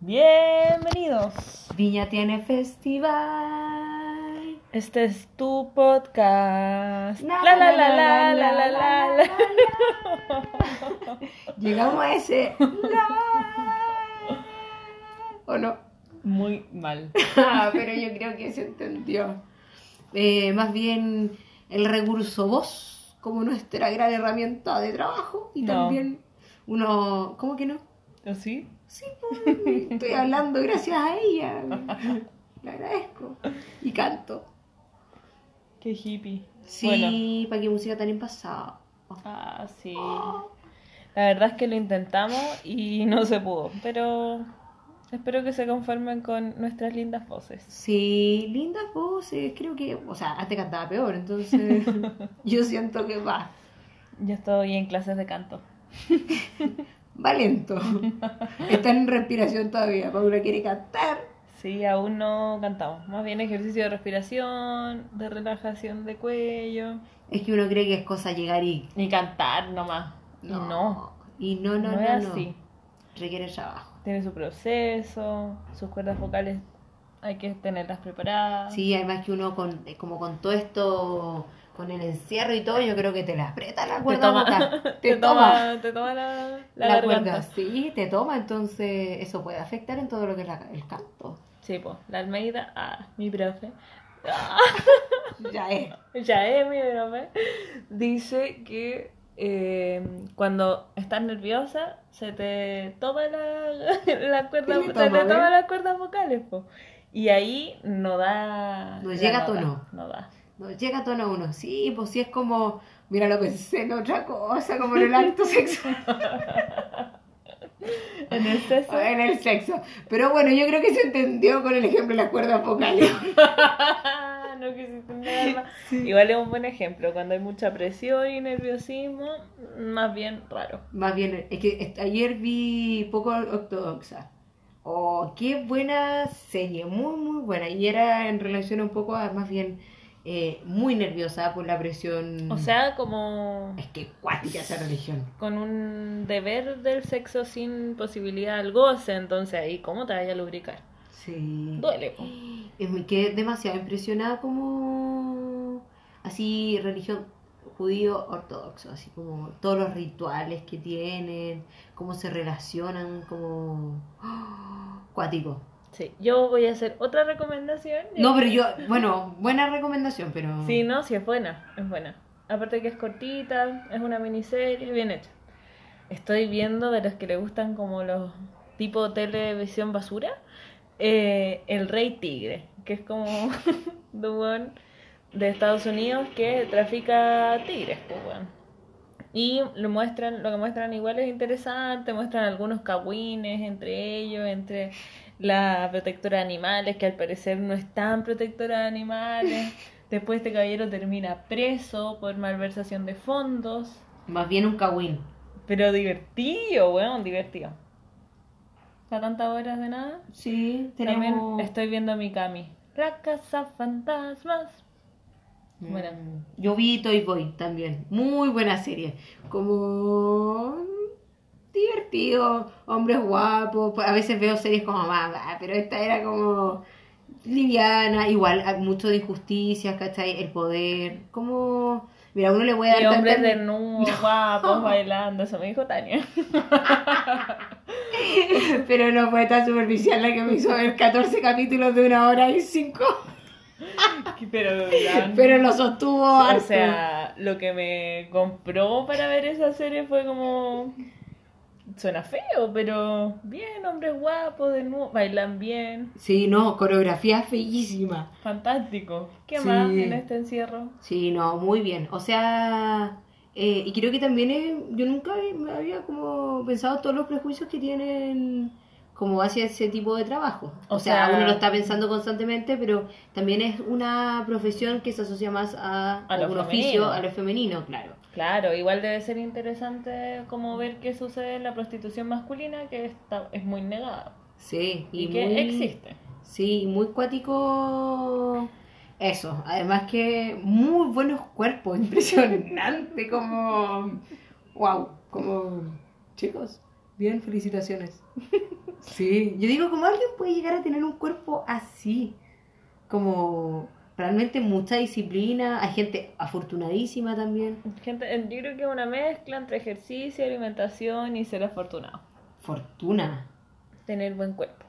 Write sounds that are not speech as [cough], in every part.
Bienvenidos. Viña tiene festival. Este es tu podcast. La, La la la la la la la. Llegamos a ese. la. ¿O no? Muy mal. [laughs] Ah, Pero yo creo que se entendió. Eh, más bien el recurso voz como nuestra gran herramienta de trabajo y No. también uno. ¿Cómo que no? ¿O sí? Sí, pues, estoy hablando gracias a ella. Le agradezco. Y canto. Qué hippie. Sí, Bueno. para qué música tan en pasado. Ah, sí. La verdad es que lo intentamos y no se pudo, pero espero que se conformen con nuestras lindas voces. Sí, lindas voces, creo que, o sea, antes cantaba peor, entonces [laughs] yo siento que va, Yo estoy en clases de canto. [laughs] va lento. [laughs] Está en respiración todavía, Paula quiere cantar. Sí, aún no cantamos. Más bien ejercicio de respiración, de relajación de cuello. Es que uno cree que es cosa llegar y... Ni cantar nomás. Y no. Y no, no, No, no, es no. así. Requiere trabajo. Tiene su proceso, sus cuerdas vocales hay que tenerlas preparadas. Sí, además que uno con, eh, como con todo esto, con el encierro y todo, yo creo que te la aprieta la te cuerda toma, vocal. [laughs] te toma, te toma la, la, cuerda, sí, te toma, entonces eso puede afectar en todo lo que es la- el canto. Sí, pues, la Almeida, ah, mi profe, ah, [laughs] Ya es. [laughs] ya es mi profe, dice que eh, cuando estás nerviosa se te toma la, la cuerda, Se toma, te toma las cuerdas vocales, po. Y ahí no da. No llega tono. No da. No, llega a tono uno, sí, pues sí es como, mira, lo pensé en otra cosa, como en el acto sexual, [laughs] En el sexo. en el sexo. Pero bueno, yo creo que se entendió con el ejemplo de las cuerdas vocales. [laughs] no quisiste entender más. Igual es un buen ejemplo. Cuando hay mucha presión y nerviosismo, más bien raro. Más bien, es que ayer vi poco ortodoxa. Oh, qué buena serie, muy, muy buena. Y era en relación un poco a, más bien, eh, muy nerviosa por la presión. O sea, como es que cuática esa religión. con un deber del sexo sin posibilidad al goce. Entonces ahí, ¿cómo te vaya a lubricar? Sí. Duele, po. Muy- quedé demasiado impresionada como así religión judío ortodoxo, así como todos los rituales que tienen, cómo se relacionan, como [gasps] ¡ah! cuático. Sí, yo voy a hacer otra recomendación. No, pero yo, [laughs] bueno, buena recomendación, pero Sí, no, sí, es buena, es buena. Aparte que es cortita, es una miniserie, bien hecha. Estoy viendo de los que le gustan como los tipo televisión basura, eh, El Rey Tigre, que es como [laughs] weón de Estados Unidos que trafica tigres, pues. Y lo muestran, lo que muestran igual es interesante, muestran algunos cagüines entre ellos, entre la protectora de animales, que al parecer no es tan protectora de animales. [laughs] Después este caballero termina preso por malversación de fondos. más bien un cagüín. Pero divertido, weón, divertido. ¿Para tantas horas de nada? Sí, También tenemos estoy viendo a Mikami. La casa fantasmas. Mm, Bueno. Yo vi Toy Boy también, muy buena serie, como divertido, hombres guapos, a veces veo series como más, pero esta era como liviana, igual mucho de injusticias, ¿cachai? El poder, como, mira, uno le puede dar Y hombres tanta- desnudos, [laughs] guapos, bailando. Eso me dijo Tania. [laughs] pero no fue tan superficial la que me hizo ver 14 capítulos de una hora y cinco, [laughs] Pero, pero lo sostuvo O harto. sea, lo que me compró para ver esa serie fue como. Suena feo, pero bien, hombres guapos, desnudos, bailan bien, Sí, no, coreografía bellísima. fantástico. ¿Qué Sí. más en este encierro? Sí, no, muy bien. O sea, eh, y creo que también es- yo nunca había como pensado todos los prejuicios que tienen como hacia ese tipo de trabajo. O, O sea, sea- uno lo está pensando constantemente, pero también es una profesión que se asocia más a, A un oficio, a lo femenino, claro. Claro, igual debe ser interesante como ver qué sucede en la prostitución masculina, que está, es muy negada Sí, y, y, que muy, existe. Sí, muy cuático eso. Además que muy buenos cuerpos, [laughs] impresionante, como wow, como chicos. Bien, felicitaciones. Sí, yo digo, ¿cómo alguien puede llegar a tener un cuerpo así? Como realmente mucha disciplina, hay gente afortunadísima también. Gente, yo creo que es una mezcla entre ejercicio, alimentación y ser afortunado. Fortuna. Tener buen cuerpo.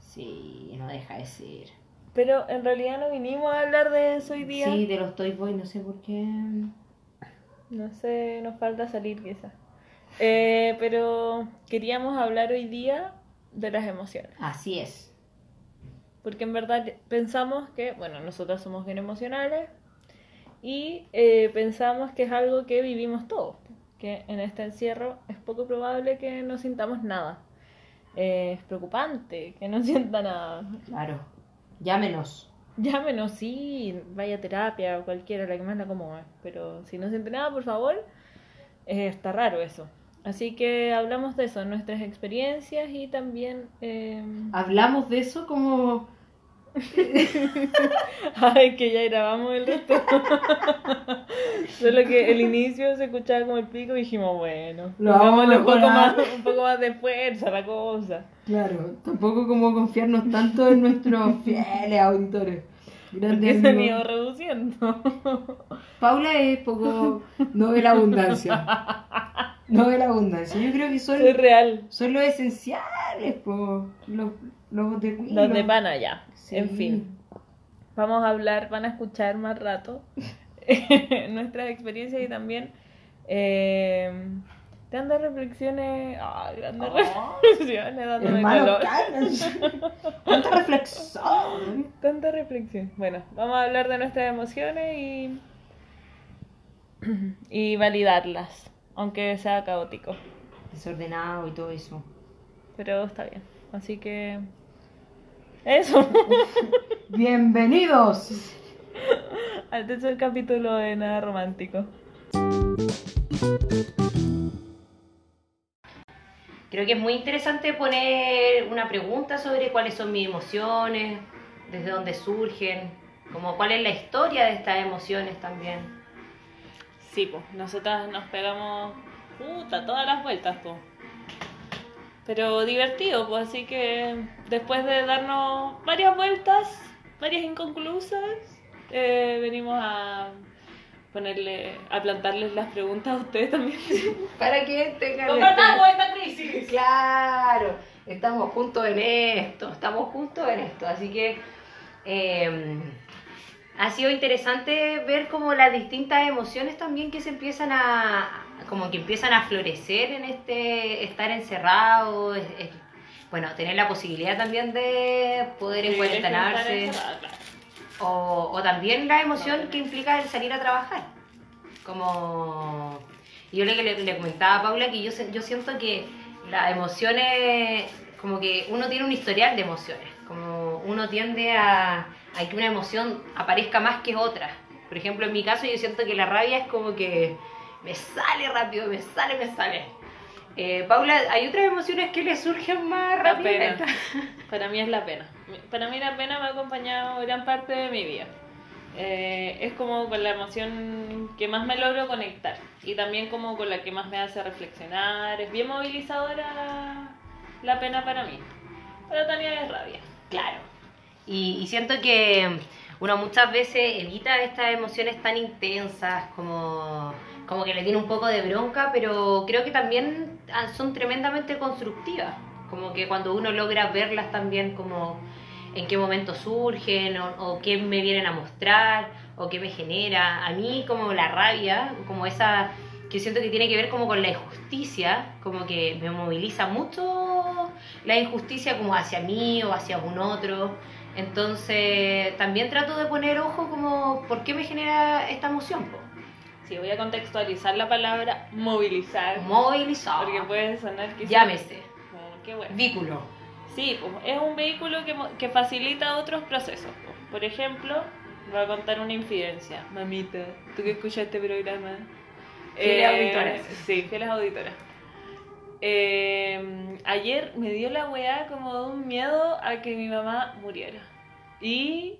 Sí, no deja de ser. Pero en realidad no vinimos a hablar de eso hoy día. Sí, de los Toy Boy, no sé por qué. No sé, nos falta salir quizás. Eh, pero queríamos hablar hoy día de las emociones. Así es. Porque en verdad pensamos que, bueno, nosotras somos bien emocionales y eh, pensamos que es algo que vivimos todos. Que en este encierro es poco probable que no sintamos nada. Eh, es preocupante que no [laughs] sienta nada. Claro. Llámenos. Llámenos, sí, vaya a terapia, cualquiera, la que más la acomode. Pero si no siente nada, por favor, eh, está raro eso. Así que hablamos de eso, nuestras experiencias y también... eh, Hablamos de eso como... [laughs] Ay, que ya grabamos el resto. [laughs] Solo que el inicio se escuchaba como el pico y dijimos, bueno, Lo vamos un poco, más, un poco más de fuerza la cosa. Claro, tampoco como confiarnos tanto en nuestros [laughs] fieles auditores. Grandes se han ido reduciendo. Paula es poco... No ve la abundancia. No ve la abundancia. Yo creo que son, Es real. son los esenciales, po. Los, los de Queen, Los de pana ya. Sí. En fin. Vamos a hablar, van a escuchar más rato [laughs] [laughs] nuestras experiencias y también eh, grandes reflexiones. Ah, grandes Oh. reflexiones, dándome calor. [laughs] Tanta reflexión. Tanta reflexión. Bueno, vamos a hablar de nuestras emociones y, y validarlas, aunque sea caótico, Desordenado y todo eso. pero está bien. Así que eso, [laughs] Bienvenidos. al tercer capítulo de Nada Romántico. Creo que es muy interesante poner una pregunta sobre cuáles son mis emociones, desde dónde surgen, como cuál es la historia de estas emociones también. Sí, pues, nosotras nos pegamos puta todas las vueltas, pues. Pero divertido, pues, así que después de darnos varias vueltas, varias inconclusas, eh, venimos a ponerle, a plantarles las preguntas a ustedes también. [laughs] Para que tengan... ¡Compartamos esta crisis! Claro, estamos juntos en esto, estamos juntos en esto, así que eh, ha sido interesante ver como las distintas emociones también que se empiezan a, como que empiezan a florecer en este estar encerrado, es- es- bueno, tener la posibilidad también de poder encuarentenarse. O, o también la emoción que implica el salir a trabajar. Como yo le, le, le comentaba a Paula que yo, yo siento que las emociones, como que uno tiene un historial de emociones, como uno tiende a, a que una emoción aparezca más que otra. Por ejemplo, en mi caso yo siento que la rabia es como que me sale rápido, me sale, me sale. Eh, Paula, ¿hay otras emociones que le surgen más La pena. rápidamente? [laughs] Para mí es la pena. Para mí la pena me ha acompañado gran parte de mi vida. Eh, es como con la emoción que más me logro conectar y también como con la que más me hace reflexionar. Es bien movilizadora la, pena para mí. Para Tania es rabia. Claro. Y, y siento que uno muchas veces evita estas emociones tan intensas, como, como que le tiene un poco de bronca, pero creo que también ah, son tremendamente constructivas. Como que cuando uno logra verlas también como en qué momento surgen o, o qué me vienen a mostrar o qué me genera. A mí como la rabia, como esa que siento que tiene que ver como con la injusticia, como que me moviliza mucho la injusticia como hacia mí o hacia un otro. Entonces también trato de poner ojo como por qué me genera esta emoción. po. Sí, voy a contextualizar la palabra movilizar. Movilizado. Porque puede sonar que... Llámese. Qué bueno. Vínculo. Sí, pues, es un vehículo que, mo- que facilita otros procesos. pues. Por ejemplo, voy a contar una infidencia. Mamita, tú que escuchas este programa. Fieles auditoras. Sí, fieles auditoras. Eh, ayer me dio la weá como de un miedo a que mi mamá muriera. Y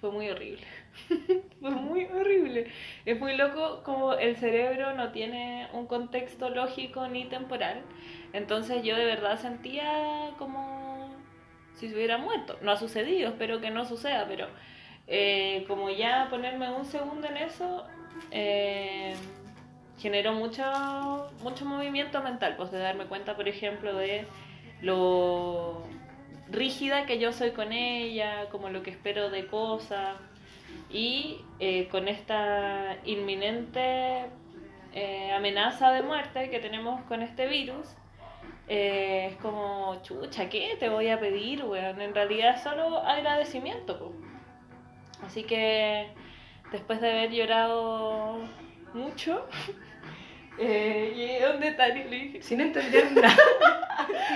fue muy horrible. [laughs] fue muy horrible. Es muy loco como el cerebro no tiene un contexto lógico ni temporal. Entonces yo de verdad sentía como si se hubiera muerto. No ha sucedido, espero que no suceda, pero eh, como ya ponerme un segundo en eso, eh, generó mucho, mucho movimiento mental, pues de darme cuenta, por ejemplo, de lo rígida que yo soy con ella, como lo que espero de cosas, y eh, con esta inminente eh, amenaza de muerte que tenemos con este virus, eh, es como, chucha, ¿qué te voy a pedir, weón? En realidad es solo agradecimiento. Así que después de haber llorado mucho, [laughs] eh, a un detalle y le dije, Sin entender [laughs] nada.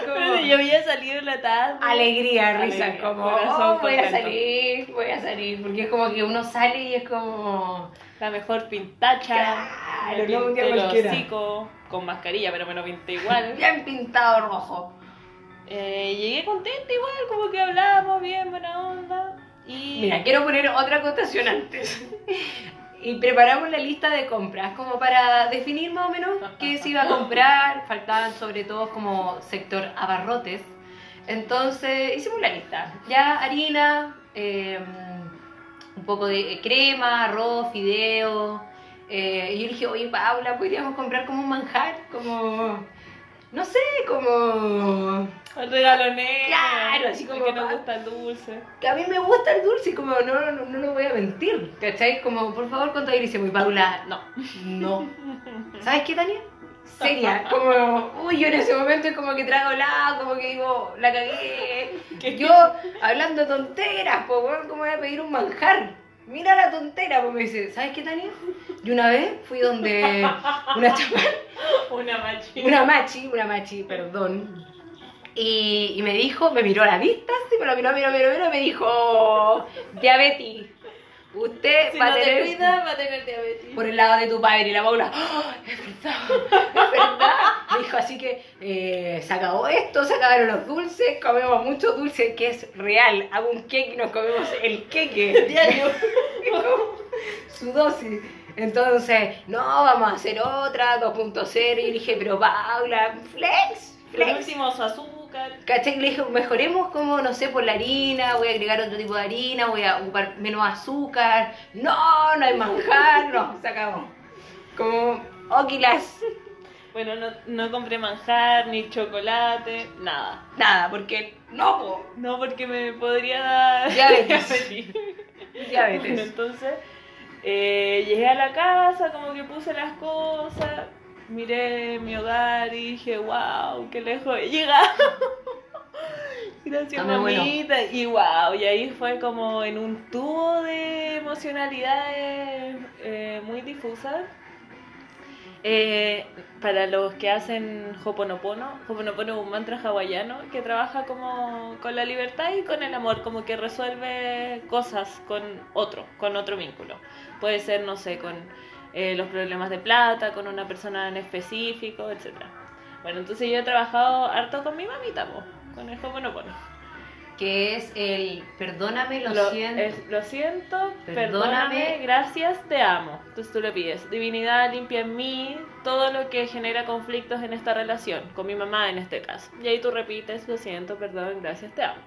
Como- pero yo había salido en la tarde. Alegría, risa, Alegría, como "Oh, voy a contento". salir, voy a salir, porque es como que uno sale y es como La mejor pintacha. Claro, me no un día pinté el cualquiera. hocico, con mascarilla, pero me lo pinté igual. [laughs] bien pintado rojo. Eh, llegué contenta igual, como que hablábamos bien, buena onda. Y Mira, quiero poner otra acotación antes. [laughs] Y preparamos la lista de compras, como para definir más o menos qué se iba a comprar. [laughs] Faltaban sobre todo como sector abarrotes. Entonces hicimos la lista. Ya harina, eh, un poco de crema, arroz, fideo. Eh, y yo dije, oye Paula, podríamos comprar como un manjar, como, no sé, como el regalo negro. Claro, así como Que nos gusta el dulce. que a mí me gusta el dulce, como no, no, no lo voy a mentir, ¿cachai? Como, por favor, contabilicemos. Y Paula, no, no. [laughs] ¿Sabes qué, Tania? Seria, como, uy, yo en ese momento es como que trago helado, como que digo, la cagué. ¿Qué? Yo, hablando tonteras, pues, ¿cómo voy a pedir un manjar? Mira la tontera, pues me dice, ¿sabes qué, Tania? Yo una vez fui donde una chaval [laughs] Una machina. una machi, una machi, perdón. Y, y me dijo, me miró a la vista, sí, me lo miró, miró, miró, miró, y me dijo, diabetes, usted Si va no a te tener cuidas, va a tener diabetes. por el lado de tu padre. Y la Paula, "Ah, es verdad, es verdad. Me dijo, así que eh, se acabó esto, se acabaron los dulces, comemos mucho dulce, que es real. Hago un cake y nos comemos el queque diario. [laughs] Su dosis. Entonces, no, vamos a hacer otra, 2.0. Y dije, pero Paula, flex, Por flex. último, su azúcar. ¿Cachai? Le dije, mejoremos como, no sé, por la harina, voy a agregar otro tipo de harina, voy a ocupar menos azúcar. No, no hay manjar, no, se acabó. Como, oquilas. Bueno, no, no compré manjar, ni chocolate, nada. Nada, porque no, po. No, porque me podría dar Diabetes. [laughs] diabetes. Bueno, entonces eh, llegué a la casa, como que puse las cosas, miré mi hogar y dije, wow, qué lejos he llegado. Gracias, Está muy bueno. mamita. Y wow, y ahí fue como en un tubo de emocionalidades eh, muy difusas. Eh, para los que hacen Hoponopono, Hoponopono es un mantra hawaiano que trabaja como con la libertad y con el amor, como que resuelve cosas con otro, con otro vínculo. Puede ser, no sé, con eh, los problemas de plata, con una persona en específico, etc. Bueno, entonces yo he trabajado harto con mi mamita, po, con el Hoponopono. Que es el, perdóname, lo, Lo, siento. es, lo siento, Perdóname. perdóname, gracias, te amo. Entonces tú le pides, divinidad limpia en mí todo lo que genera conflictos en esta relación, con mi mamá en este caso. Y ahí tú repites, lo siento, perdón, gracias, te amo.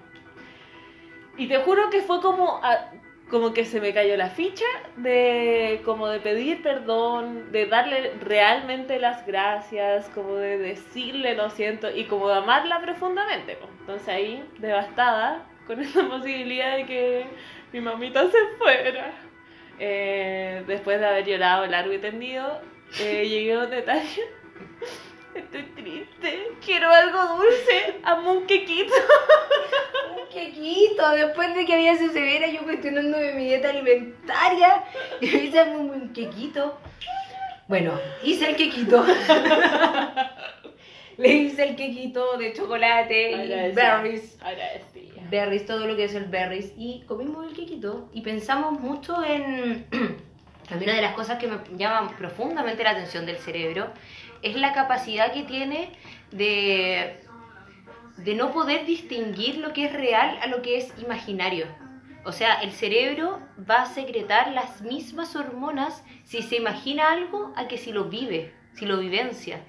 Y te juro que fue como, a- como que se me cayó la ficha de como de pedir perdón, de darle realmente las gracias, como de decirle lo siento y como de amarla profundamente. Entonces ahí, devastada, con [laughs] esa posibilidad de que mi mamita se fuera, eh, después de haber llorado largo y tendido, eh, llegué a un detalle. Estoy triste, quiero algo dulce, amo un quequito. [laughs] Un quequito, después de que había sido severa, yo cuestionando mi dieta alimentaria, y [laughs] me hice un buen quequito. Bueno, hice el quequito. [laughs] Le hice el quequito de chocolate y berries. Berries, todo lo que es el berries. Y comimos el quequito y pensamos mucho en... [clears throat] Mí una de las cosas que me llaman profundamente la atención del cerebro es la capacidad que tiene de, de no poder distinguir lo que es real a lo que es imaginario. O sea, el cerebro va a secretar las mismas hormonas si se imagina algo a que si lo vive, si lo vivencia.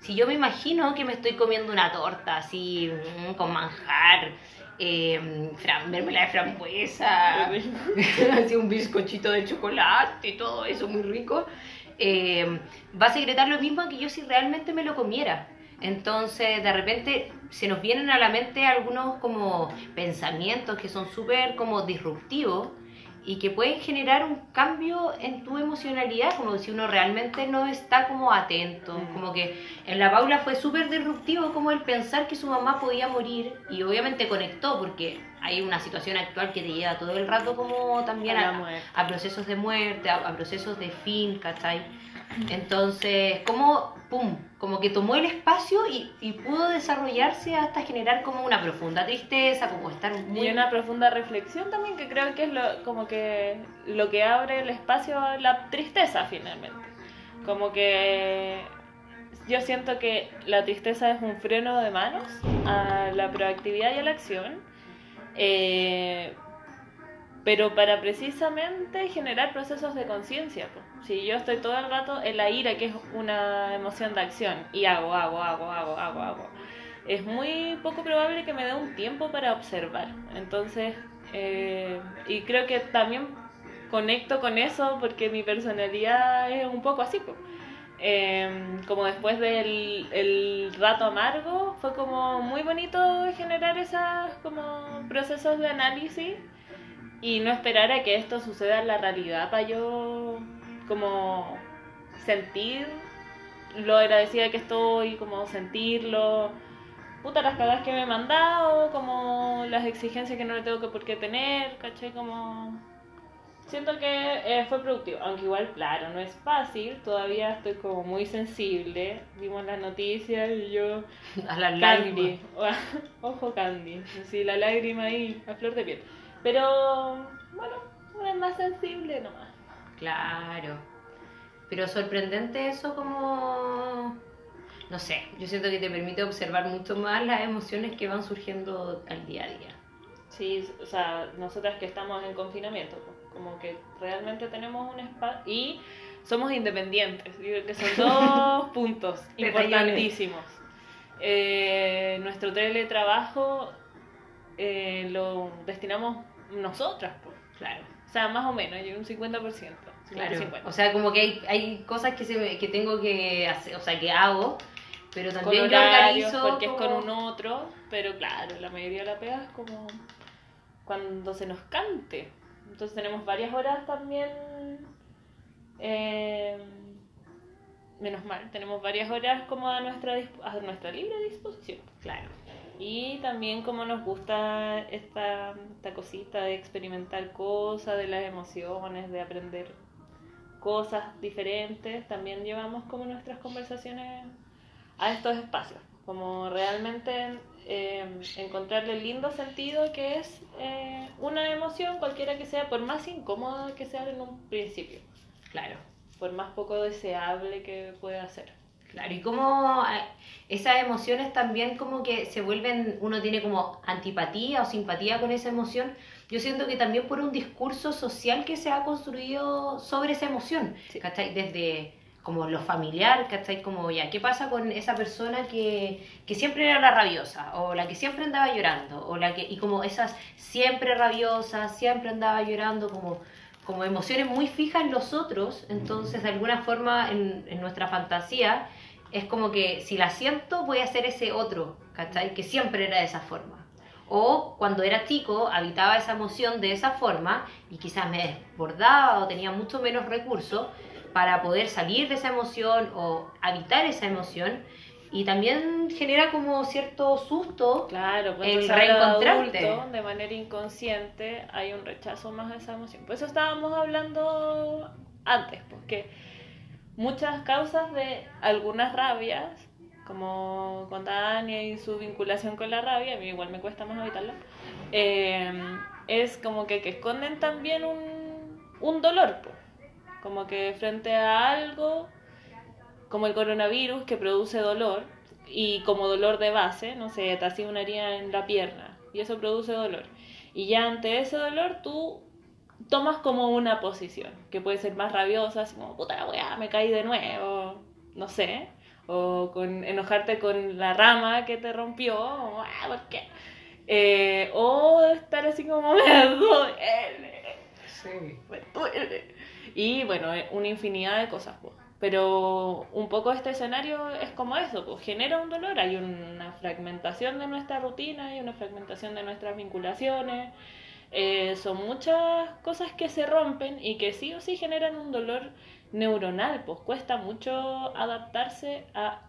Si yo me imagino que me estoy comiendo una torta así mm, con manjar, eh, mermelada de frambuesa, [laughs] así un bizcochito de chocolate y todo eso muy rico, eh, va a secretar lo mismo que yo si realmente me lo comiera. Entonces, de repente se nos vienen a la mente algunos como pensamientos que son súper como disruptivos y que pueden generar un cambio en tu emocionalidad, como si uno realmente no está como atento, Mm. como que en la Paula fue súper disruptivo como el pensar que su mamá podía morir y obviamente conectó porque hay una situación actual que te lleva todo el rato como también A procesos de muerte, a, a procesos de fin, ¿cachai? Entonces, como, pum, como que tomó el espacio y, y pudo desarrollarse hasta generar como una profunda tristeza, como estar muy... Y una profunda reflexión también que creo que es lo, como que lo que abre el espacio a la tristeza finalmente. Como que yo siento que la tristeza es un freno de manos a la proactividad y a la acción, eh, pero para precisamente generar procesos de conciencia. po. Si yo estoy todo el rato en la ira, que es una emoción de acción, y hago, hago, hago, hago, hago, hago, es muy poco probable que me dé un tiempo para observar. Entonces, eh, y creo que también conecto con eso porque mi personalidad es un poco así. po. Eh, como después del el rato amargo, fue como muy bonito generar esos como procesos de análisis y no esperar a que esto suceda en la realidad para yo como sentir lo agradecida que estoy, como sentirlo, puta las cagadas que me he mandado, como las exigencias que no le tengo que por qué tener, caché como siento que eh, fue productivo, aunque igual claro, no es fácil, todavía estoy como muy sensible, vimos las noticias y yo [laughs] a las Candy, lágrimas. [laughs] ojo Candy, sí, la lágrima ahí a flor de piel. Pero bueno, uno es más sensible nomás. Claro. Pero sorprendente eso como... No sé, yo siento que te permite observar mucho más las emociones que van surgiendo al día a día. Sí, o sea, nosotras que estamos en confinamiento, pues, como que realmente tenemos un espacio y somos independientes, digo que son [laughs] dos puntos importantísimos. Eh, nuestro teletrabajo eh, lo destinamos nosotras, pues. Claro. o sea, más o menos, hay un 50%. Claro. 50. O sea, como que hay, hay cosas que, se me- que tengo que hacer, o sea, que hago, pero con también yo horarios, organizo... porque es con un otro, pero claro, la mayoría de la pega es como cuando se nos cante. Entonces tenemos varias horas también, eh, menos mal, tenemos varias horas como a nuestra, a nuestra libre disposición. Claro. Y también como nos gusta esta, esta cosita de experimentar cosas, de las emociones, de aprender cosas diferentes, también llevamos como nuestras conversaciones a estos espacios, como realmente eh, encontrarle el lindo sentido que es eh, una emoción, cualquiera que sea, por más incómoda que sea en un principio, Claro. por más poco deseable que pueda ser. Claro, y como eh, esas emociones también como que se vuelven, uno tiene como antipatía o simpatía con esa emoción, yo siento que también por un discurso social que se ha construido sobre esa emoción, Sí. ¿cachai? Desde como lo familiar, ¿cachai? Como ya, ¿qué pasa con esa persona que, que siempre era la rabiosa? O la que siempre andaba llorando, o la que, y como esas siempre rabiosas, siempre andaba llorando, como como emociones muy fijas en los otros, entonces de alguna forma en, en nuestra fantasía es como que si la siento voy a ser ese otro, ¿cachai? Que siempre era de esa forma. O cuando era chico habitaba esa emoción de esa forma y quizás me desbordaba o tenía mucho menos recursos para poder salir de esa emoción o habitar esa emoción y también genera como cierto susto Claro, El reencontrarte. adulto, de manera inconsciente, hay un rechazo más a esa emoción. Por eso estábamos hablando antes, porque muchas causas de algunas rabias, como con Tania y su vinculación con la rabia, a mí igual me cuesta más evitarla, eh, es como que, que esconden también un, un dolor, como que frente a algo como el coronavirus que produce dolor y como dolor de base, no sé, te hacía una herida en la pierna y eso produce dolor. Y ya ante ese dolor tú tomas como una posición, que puede ser más rabiosa, así como, puta la weá, me caí de nuevo, no sé, o con enojarte con la rama que te rompió, o, ah, ¿por qué? Eh, o estar así como, [laughs] me duele, Sí. me duele. Y bueno, eh, una infinidad de cosas, pues. Pero un poco este escenario es como eso, pues genera un dolor, hay una fragmentación de nuestra rutina, hay una fragmentación de nuestras vinculaciones, eh, son muchas cosas que se rompen y que sí o sí generan un dolor neuronal, pues cuesta mucho adaptarse a,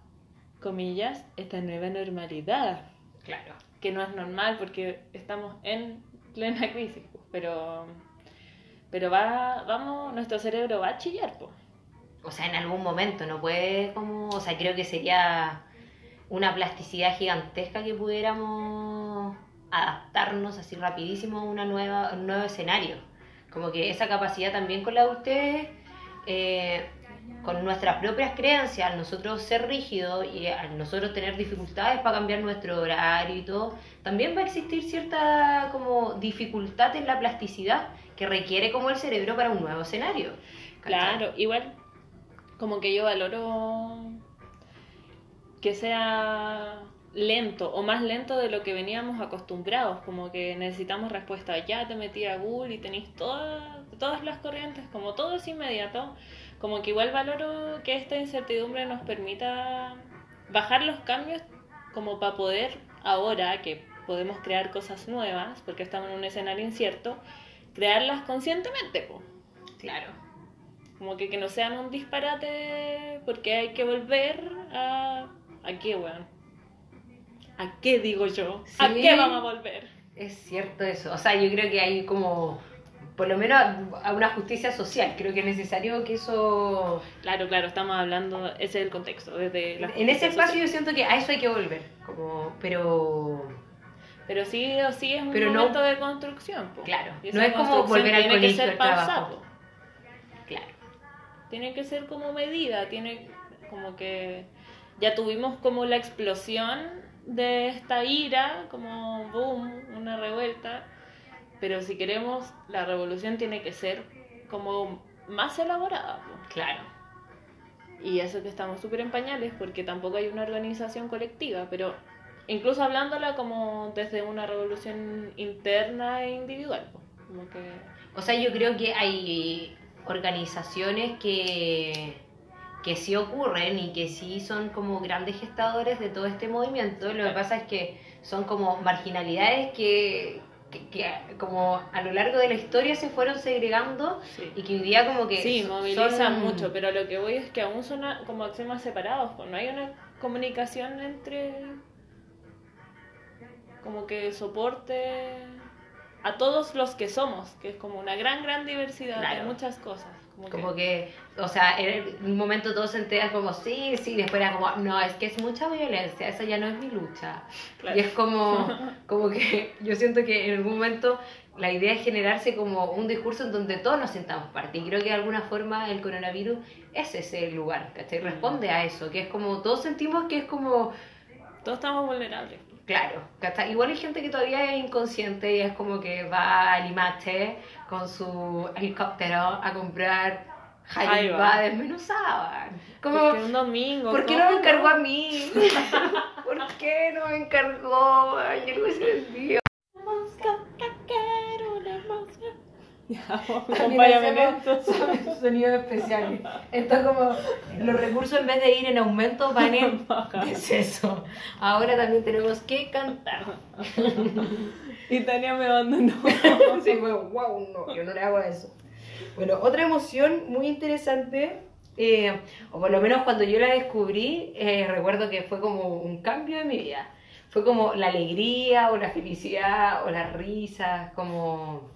comillas, esta nueva normalidad, Claro. que no es normal porque estamos en plena crisis, pues, pero, pero va, vamos, nuestro cerebro va a chillar, pues. O sea, en algún momento no puede como, o sea, creo que sería una plasticidad gigantesca que pudiéramos adaptarnos así rapidísimo a una nueva, un nuevo escenario. Como que esa capacidad también con la de ustedes, eh, con nuestras propias creencias, al nosotros ser rígidos y al nosotros tener dificultades para cambiar nuestro horario y todo, también va a existir cierta como dificultad en la plasticidad que requiere como el cerebro para un nuevo escenario. Claro, igual como que yo valoro que sea lento o más lento de lo que veníamos acostumbrados, como que necesitamos respuesta ya, te metí a Google y tenéis todas, todas las corrientes, como todo es inmediato, como que igual valoro que esta incertidumbre nos permita bajar los cambios como para poder ahora que podemos crear cosas nuevas, porque estamos en un escenario incierto, crearlas conscientemente, po. Claro. Como que, que no sean un disparate porque hay que volver a... ¿A qué, weón? ¿A qué digo yo? ¿A Sí. qué vamos a volver? Es cierto eso. O sea, yo creo que hay como, por lo menos, a una justicia social. Creo que es necesario que eso... Claro, claro, estamos hablando, ese es el contexto, desde la En ese espacio social. yo siento que a eso hay que volver. Como, pero... Pero sí o sí es un Pero no- momento de construcción. po. Claro, no es como volver al tiene que colegio, ser al trabajo. Claro. Tiene que ser como medida, tiene como que ya tuvimos como la explosión de esta ira, como boom, una revuelta, pero si queremos la revolución tiene que ser como más elaborada. Claro. Y eso que estamos súper en pañales porque tampoco hay una organización colectiva, pero incluso hablándola como desde una revolución interna e individual. Como que O sea, yo creo que hay organizaciones que, que sí ocurren y que sí son como grandes gestadores de todo este movimiento. Lo que pasa es que son como marginalidades que, que, que como a lo largo de la historia se fueron segregando sí. y que hoy día como que Sí, son- movilizan mucho, pero lo que voy es que aún son como acciones separados, pues no hay una comunicación entre como que soporte a todos los que somos, que es como una gran, gran diversidad de Claro. muchas cosas. Como que, Como que, o sea, en un momento todos se enteran como, sí, sí, después era como, no, es que es mucha violencia, esa ya no es mi lucha. claro. Y es como, [laughs] como que yo siento que en algún momento la idea es generarse como un discurso en donde todos nos sentamos parte. Y creo que de alguna forma el coronavirus es ese lugar, ¿cachai? Responde a eso, que es como, todos sentimos que es como, Todos estamos vulnerables. Claro. Igual hay gente que todavía es inconsciente y es como que va al Limache con su helicóptero a comprar Jaiba. desmenuzada. Como, Porque un domingo. ¿Por qué no me encargó a mí? [laughs] ¿Por qué no me encargó? Yo lo hubiese vendido. Ya, en esto. son- sonidos especiales. Entonces, como los recursos en vez de ir en aumento van en [laughs] deceso. Ahora también tenemos que cantar. Y Tania me abandonó. [laughs] Sí, fue, wow, no, yo no le hago eso. Bueno, otra emoción muy interesante, eh, o por lo menos cuando yo la descubrí, eh, recuerdo que fue como un cambio de mi vida. Fue como la alegría o la felicidad o las risas, como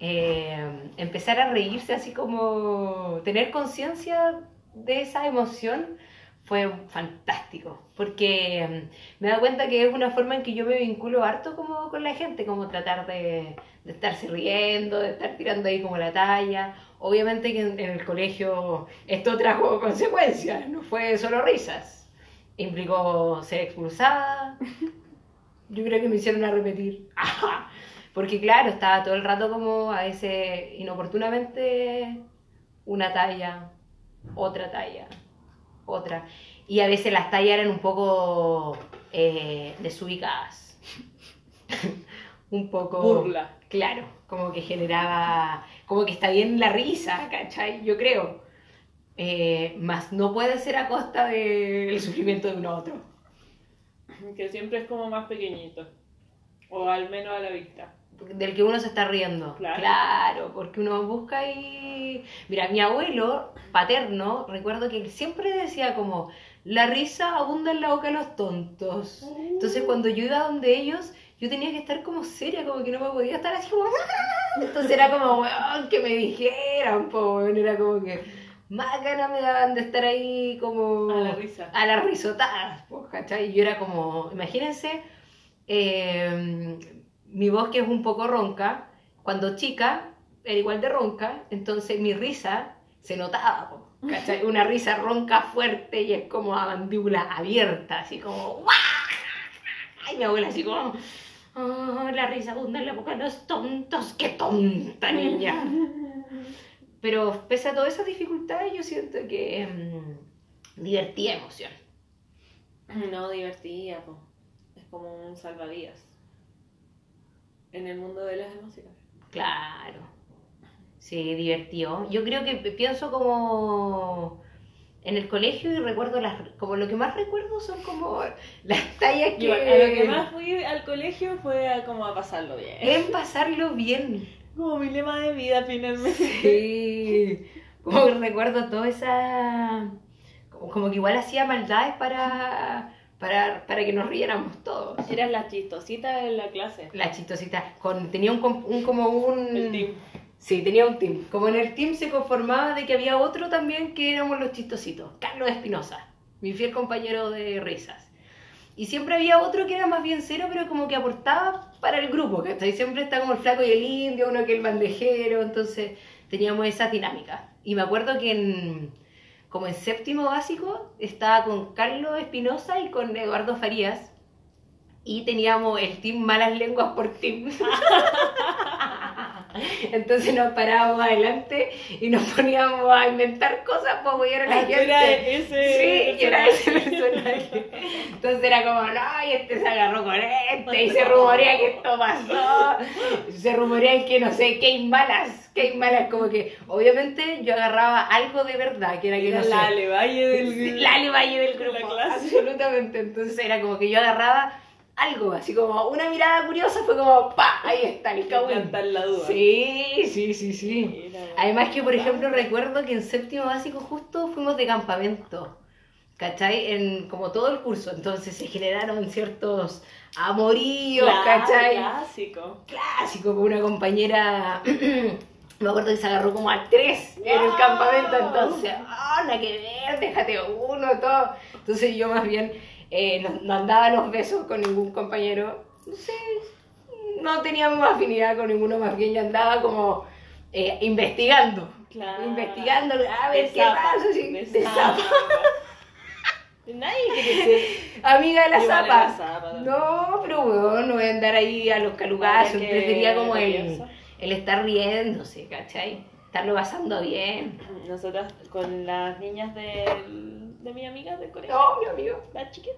eh, empezar a reírse así como tener conciencia de esa emoción fue fantástico, porque mm, me da cuenta que es una forma en que yo me vinculo harto como con la gente, como tratar de, de estarse riendo, de estar tirando ahí como la talla. Obviamente que en, en el colegio esto trajo [laughs] consecuencias, no fue solo risas. Implicó ser expulsada. [laughs] Yo creo que me hicieron a repetir. [laughs] Ajá. Porque claro, estaba todo el rato como a veces inoportunamente una talla, otra talla, otra. Y a veces las tallas eran un poco eh, desubicadas. [laughs] un poco... Burla. Claro, como que generaba, como que está bien la risa, ¿cachai? Yo creo. Eh, más no puede ser a costa del sufrimiento de uno a otro. Que siempre es como más pequeñito. O al menos a la vista. Del que uno se está riendo. Claro. porque uno busca y... Mira, mi abuelo paterno, recuerdo que siempre decía como, la risa abunda en la boca de los tontos. Entonces cuando yo iba donde ellos, yo tenía que estar como seria, como que no me podía estar así como... Entonces era como, weón, que me dijeran, po, era como que más ganas me daban de estar ahí como... A la risa. A las risotadas, pues, ¿cachai? Y yo era como, imagínense, eh, mi voz que es un poco ronca, cuando chica era igual de ronca, entonces mi risa se notaba. Una risa ronca fuerte y es como a mandíbula abierta, así como... ¡guau! Ay, mi abuela así como... "Ah, la risa abunda en la boca de los tontos, qué tonta niña. Pero pese a todas esas dificultades, yo siento que mm, divertía emoción. No, divertida, po. Es como un salvavidas. En el mundo de las emociones. Claro. Sí, divertido. Yo creo que pienso como en el colegio y recuerdo las como lo que más recuerdo son como las tallas que Yo, a lo que más fui al colegio fue a como a pasarlo bien. en pasarlo bien. Como mi lema de vida finalmente. Sí. Como que recuerdo toda esa como, como que igual hacía maldades para para para que nos riéramos todos. Eras la chistosita de la clase. La chistosita con tenía un, un como un El team. Sí, tenía un team. Como en el team se conformaba de que había otro también que éramos los chistositos. Carlos Espinosa, mi fiel compañero de risas. Y siempre había otro que era más bien cero, pero como que aportaba para el grupo, ¿cachai? Siempre está como el flaco y el indio, uno que el bandejero, entonces teníamos esa dinámica. Y me acuerdo que en, como en séptimo básico estaba con Carlos Espinosa y con Eduardo Farías. Y teníamos el team Malas Lenguas por team. [laughs] [laughs] Entonces nos parábamos adelante y nos poníamos a inventar cosas para apoyar a la Ah, gente. eras ese sí, era ese [laughs] personaje. Entonces era como, no, y este se agarró con este, y se [laughs] rumorea que esto pasó. Se rumorea que no sé, que hay malas, que hay malas. Como que, obviamente, yo agarraba algo de verdad, que era que Era no sé. la Ale Valle del la Valle del de la grupo, clase. absolutamente. Entonces era como que yo agarraba algo, así como una mirada curiosa, fue como, pa, ahí está el. Plantar la duda. Sí, sí, sí, sí. Además que, por ejemplo, recuerdo que en séptimo básico justo fuimos de campamento, ¿cachai? En como todo el curso, entonces se generaron ciertos amoríos, Claro, ¿cachai? Clásico. Clásico, con una compañera, [clears throat] me acuerdo que se agarró como a tres en el campamento, entonces, ah, nada que ver, déjate uno, todo. Entonces yo más bien eh, no, no andaba los besos con ningún compañero, no sé, no teníamos afinidad con ninguno, más bien yo andaba como eh, investigando. Claro. Investigando, a ver De qué zapa, pasa, sí, de de zapa. zapa. Nadie quiere ser. Amiga de la zapa. No, pero weón, no voy a andar ahí a los calugazos. Prefería como el. El estar riéndose, ¿cachai? Estarlo pasando bien. Nosotras con las niñas del- de mi amiga del colegio, No, mi amigo. la chiquita,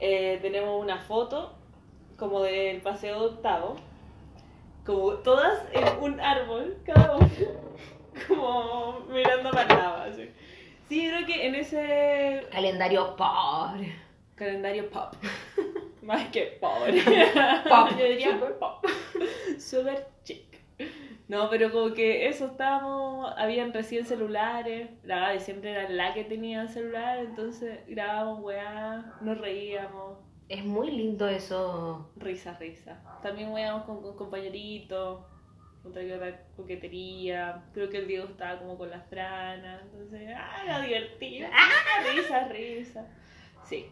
eh, tenemos una foto como del paseo de octavo, como todas en un árbol, cada una, [laughs] como mirando para lado, así. Sí, creo que en ese Calendario pobre. calendario pop, [laughs] más que pobre, Pop, [laughs] yo diría super pop, super chic. No, pero como que eso estábamos, habían recién celulares, la Gaby siempre era la que tenía el celular, entonces grabábamos weá, nos reíamos, Es muy lindo eso. risa, risa. También weábamos con, con compañeritos, otra que otra coquetería, creo que el Diego estaba como con las franas, entonces, ah, era divertido, risa, risa. Sí,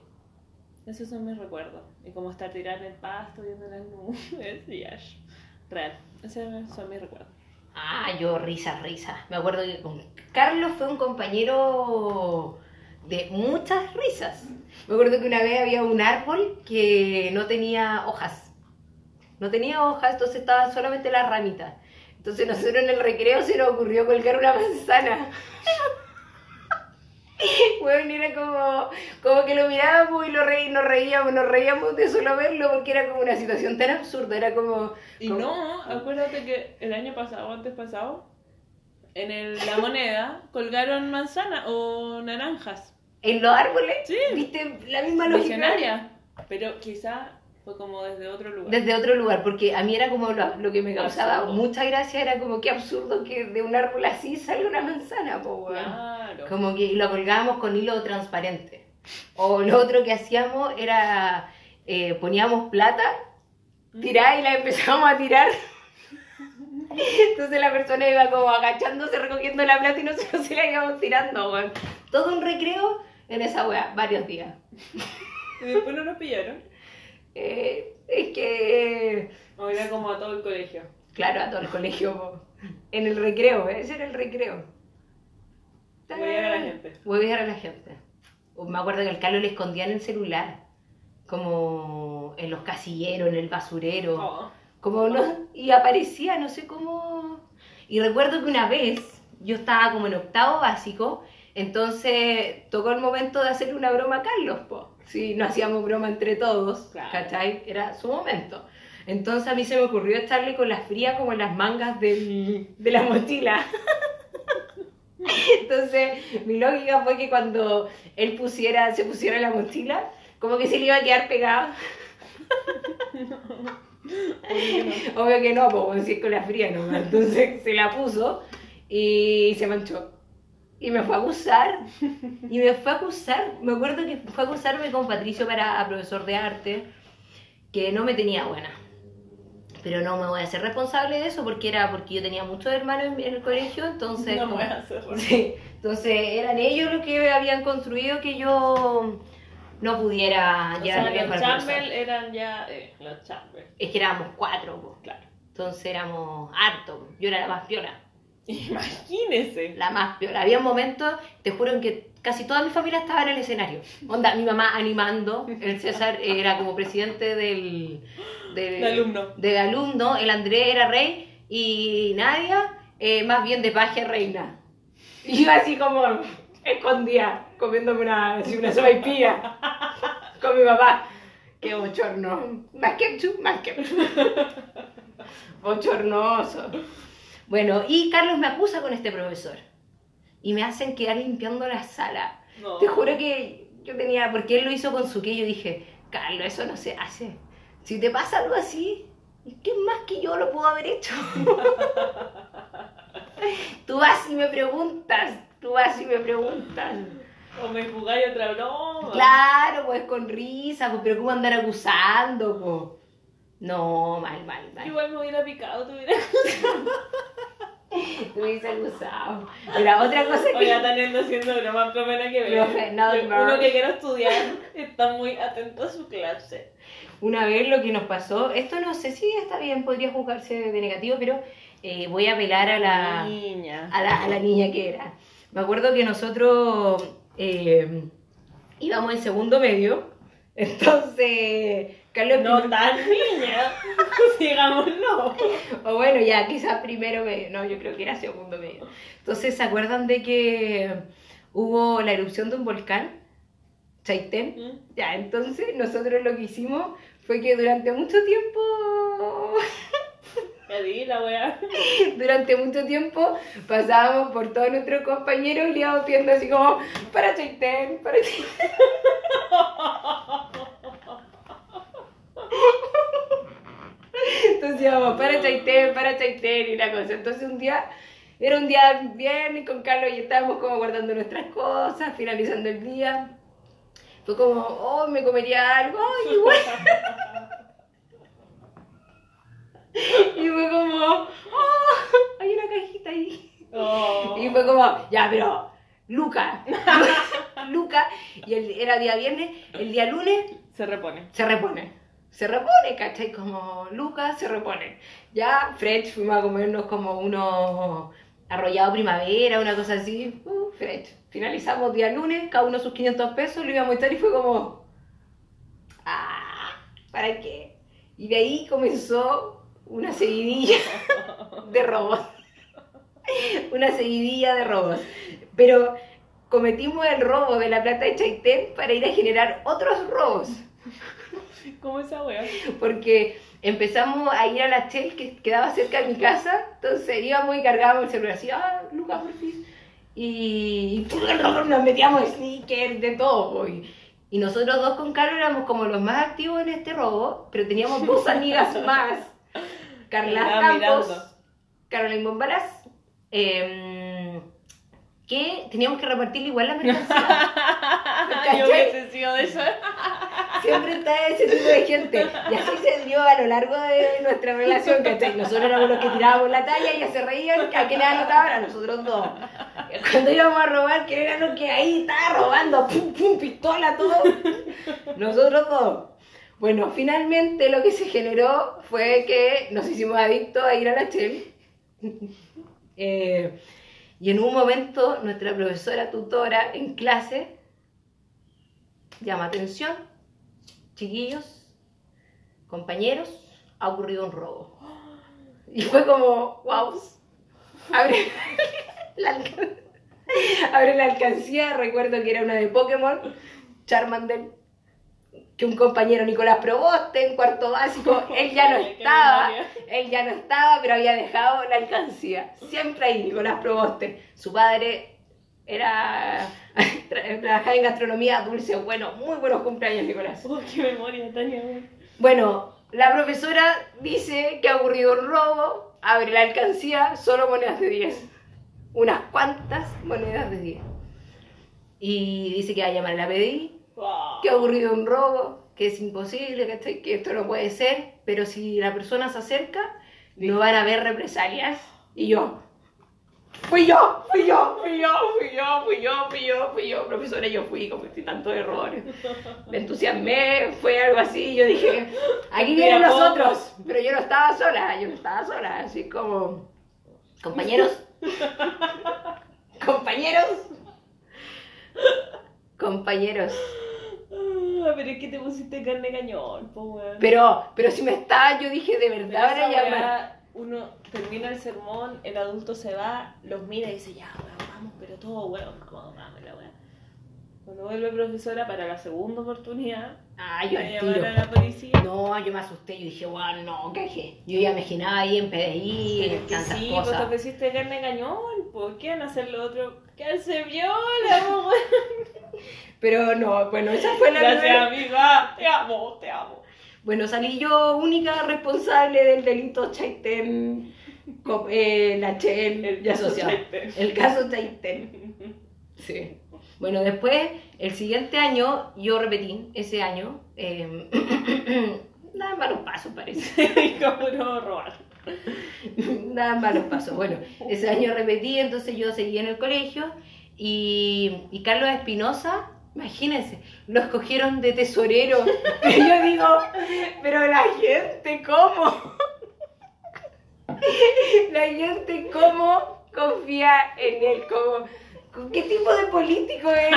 esos son mis recuerdos. Y como estar tirada en el pasto viendo las nubes [laughs] y ash. Real, esos son mis recuerdos. Ah, yo risa, risa. Me acuerdo que con Carlos fue un compañero de muchas risas. Me acuerdo que una vez había un árbol que no tenía hojas. no tenía hojas, entonces estaba solamente las ramitas. Entonces nosotros en el recreo se nos ocurrió colgar una manzana. [laughs] Bueno, era como, como que lo mirábamos y lo reí, nos reíamos, nos reíamos de solo verlo porque era como una situación tan absurda, era como... Y como- no, acuérdate que el año pasado, antes pasado, en el- la [laughs] moneda colgaron manzana o naranjas. En los árboles, Sí. viste la misma lógica. Pero quizá fue como desde otro lugar. Desde otro lugar, porque a mí era como lo, lo que me causaba Absurdo. mucha gracia, era como que absurdo que de un árbol así salga una manzana, po, weón. Claro. Como que lo colgábamos con hilo transparente. O lo otro que hacíamos era eh, poníamos plata, tirá y la empezábamos a tirar. Entonces la persona iba como agachándose recogiendo la plata y nosotros [laughs] se la íbamos tirando, weón. Todo un recreo en esa weá, varios días. Y después no nos pillaron. Eh, es que, O era como a todo el colegio. claro, a todo el colegio, po. en el recreo, ¿eh? ese era el recreo. Huevear a la gente. Huevear a la gente. Me acuerdo que al Carlos le escondían el celular, como en los casilleros, en el basurero, Oh. como no, y aparecía, no sé cómo. Y recuerdo que una vez yo estaba como en octavo básico, entonces tocó el momento de hacerle una broma a Carlos, po. Sí, no hacíamos broma entre todos, Claro. ¿cachai? Era su momento. Entonces a mí se me ocurrió echarle con la fría como en las mangas del- de la mochila. [laughs] [laughs] Entonces, mi lógica fue que cuando él pusiera, se pusiera la mochila, como que se le iba a quedar pegado. [laughs] Obvio que no, pues si es con la fría no. Entonces se la puso y se manchó. Y me fue a acusar. Y me fue a acusar. Me acuerdo que fue a acusarme con Patricio para a profesor de arte, que no me tenía buena. Pero no me voy a hacer responsable de eso porque era porque yo tenía muchos hermanos en, en el colegio, entonces No como- voy a hacerlo. [laughs] Sí, entonces eran ellos los que habían construido que yo no pudiera O llevar sea, los para el profesor. Chambel eran ya. Eh, los Chambel. Es que éramos cuatro, po. Claro. entonces éramos hartos. Yo era la más piola, [laughs] Imagínese. la más piola. Había momentos, te juro, en que casi toda mi familia estaba en el escenario. Onda, mi mamá animando, el César era como presidente del... del De alumno. el Andrés era rey y Nadia eh, más bien de paje reina. Y yo así como escondía, comiéndome una, así una sopaipilla con mi papá. Qué bochorno. Más ketchup, más ketchup. Bochornoso. Bueno, y Carlos me acusa con este profesor. Y me hacen quedar limpiando la sala. No. Te juro que yo tenía, porque él lo hizo con su que yo dije, Carlos, eso no se hace. Si te pasa algo así, ¿qué más que yo lo puedo haber hecho? [laughs] tú vas y me preguntas, tú vas y me preguntas. O me jugáis otra broma. Claro, pues con risa, pues, pero ¿cómo andar acusando? Pues? No, mal, mal, mal. Igual me hubiera picado, te hubiera. [laughs] Te hubiese acusado. Era otra cosa que... Oiga, están haciendo broma, pero nada que ver. No, no. Uno que quiere estudiar está muy atento a su clase. Una vez lo que nos pasó, esto no sé si está bien, podría juzgarse de negativo, pero eh, voy a apelar a la, Niña. a la, a la niña que era. Me acuerdo que nosotros eh, íbamos en segundo medio, [laughs] entonces Carlos No tan niña. [laughs] Digámoslo. o bueno, ya quizás primero medio, no, yo creo que era segundo medio. Entonces, ¿se acuerdan de que hubo la erupción de un volcán? Chaitén. ¿Mm? Ya, entonces nosotros lo que hicimos fue que durante mucho tiempo [laughs] la [laughs] durante mucho tiempo pasábamos por todos nuestros compañeros y le íbamos así como, para Chaitén, para Chaitén. Entonces íbamos, para Chaitén, para Chaitén y la cosa. Entonces un día, era un día bien con Carlos y estábamos como guardando nuestras cosas, finalizando el día. Fue como, oh, me comería algo, ay, [laughs] igual. Y fue como, oh, hay una cajita ahí. Oh. Y fue como, ya, pero, Luca, [laughs] Luca, y el, era día viernes, el día lunes Se repone. se repone. Se repone, ¿cachai? Como Luca se repone. Ya, Fred, fuimos a comernos como unos arrollado primavera, una cosa así. Uh. Finalizamos día lunes, cada uno sus 500 pesos, lo íbamos a estar y fue como, ah, ¿para qué? Y de ahí comenzó una seguidilla de robos. Una seguidilla de robos. Pero cometimos el robo de la plata de Chaitén para ir a generar otros robos. [laughs] ¿Cómo esa wea? Porque empezamos a ir a la Shell que quedaba cerca de mi casa. Entonces íbamos y cargábamos el celular así, ah, Lucas, por fin. Y [laughs] nos metíamos sneakers, de todo. Y, y nosotros dos con Carlos éramos como los más activos en este robo, pero teníamos dos amigas [laughs] más. Carla Campos, mirando. Bombaras, em, que teníamos que repartir igual la mercancía. Yo hubiese sido de eso. Siempre está ese tipo de gente. Y así se dio a lo largo de nuestra relación, ¿cachai? Nosotros éramos los que tirábamos la talla, ellas se reían, ¿a quién le anotaban? A nosotros dos. Cuando íbamos a robar, que era lo que ahí estaba robando, pum, pum, pistola, todo. Nosotros dos. Bueno, finalmente lo que se generó fue que nos hicimos adictos a ir a la Shell. Eh, y en un momento nuestra profesora tutora en clase llama atención, chiquillos, compañeros, ha ocurrido un robo. [gasps] Y fue como, wow, abre [laughs] la, [laughs] abre la alcancía, recuerdo que era una de Pokémon, Charmander, que un compañero Nicolás Proboste en cuarto básico, [laughs] él ya no estaba, él ya no estaba, pero había dejado la alcancía. Siempre ahí Nicolás Proboste. Su padre era [laughs] tra- trabajaba en gastronomía dulce, bueno, muy buenos cumpleaños Nicolás. Oh, qué memoria, Tania. Bueno, la profesora dice que ha ocurrido un robo, abre la alcancía, solo monedas de 10. Unas cuantas monedas de 10. Y dice que va a llamar a la PDI, Wow. que ha ocurrido un robo, que es imposible, ¿cachai? que esto no puede ser, pero si la persona se acerca, no van a haber represalias. Y yo, fui yo, fui yo, fui yo, fui yo, fui yo, fui yo, fui yo, profesora, yo fui, cometí tantos errores. Me entusiasmé, fue algo así, yo dije, aquí vienen los otros, pero yo no estaba sola, yo no estaba sola, así como, compañeros, [laughs] compañeros, compañeros. Ah, pero es que te pusiste carne cañón, po, weón. Pero, pero si me estaba, yo dije, de verdad, ahora llamar. Uno termina el sermón, el adulto se va, los mira y dice, ya, weón, vamos, pero todo, weón, vamos, vamos, la weá. Cuando vuelve profesora para la segunda oportunidad, Ah, yo a a la policía. No, yo me asusté, yo dije, wow, no, cajé. Yo ya me imaginaba ahí en PDI, en es que tantas sí, pues te cosas. ofreciste carne cañón, pues, ¿qué van a hacer los otros? Quedarse viola, po, weón. Pero no, bueno, esa fue la Gracias, primera- amiga, te amo, te amo. Bueno, salí yo única responsable del delito Chaitén, eh, la Chel El caso. Chaitén. El caso Chaitén. Sí. Bueno, después, el siguiente año, yo repetí ese año. eh, [coughs] nada malos pasos, parece. [laughs] ¿Cómo no robar? Nada malos pasos. Bueno, ese año repetí, entonces yo seguí en el colegio y, y Carlos Espinosa, imagínense, lo escogieron de tesorero. [laughs] Y yo digo, pero la gente, ¿cómo? [laughs] La gente, ¿cómo confía en él? ¿Cómo, ¿Qué tipo de político es?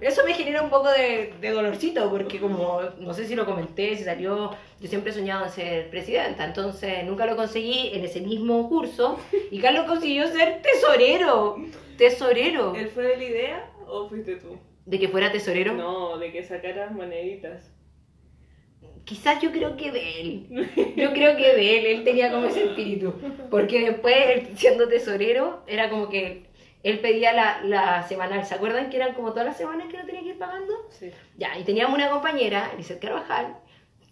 Eso me genera un poco de, de dolorcito, porque como, no sé si lo comenté, si salió, yo siempre he soñado en ser presidenta, entonces nunca lo conseguí en ese mismo curso, y Carlos consiguió ser tesorero, tesorero. ¿Él fue de la idea o fuiste tú? ¿De que fuera tesorero? No, de que sacaras moneditas. Quizás yo creo que de él, yo creo que de él, él tenía como ese espíritu, porque después, él, siendo tesorero, era como que él pedía la, la semanal, ¿se acuerdan que eran como todas las semanas que lo tenía que ir pagando? Sí. Ya, y teníamos una compañera, Lizeth Carvajal,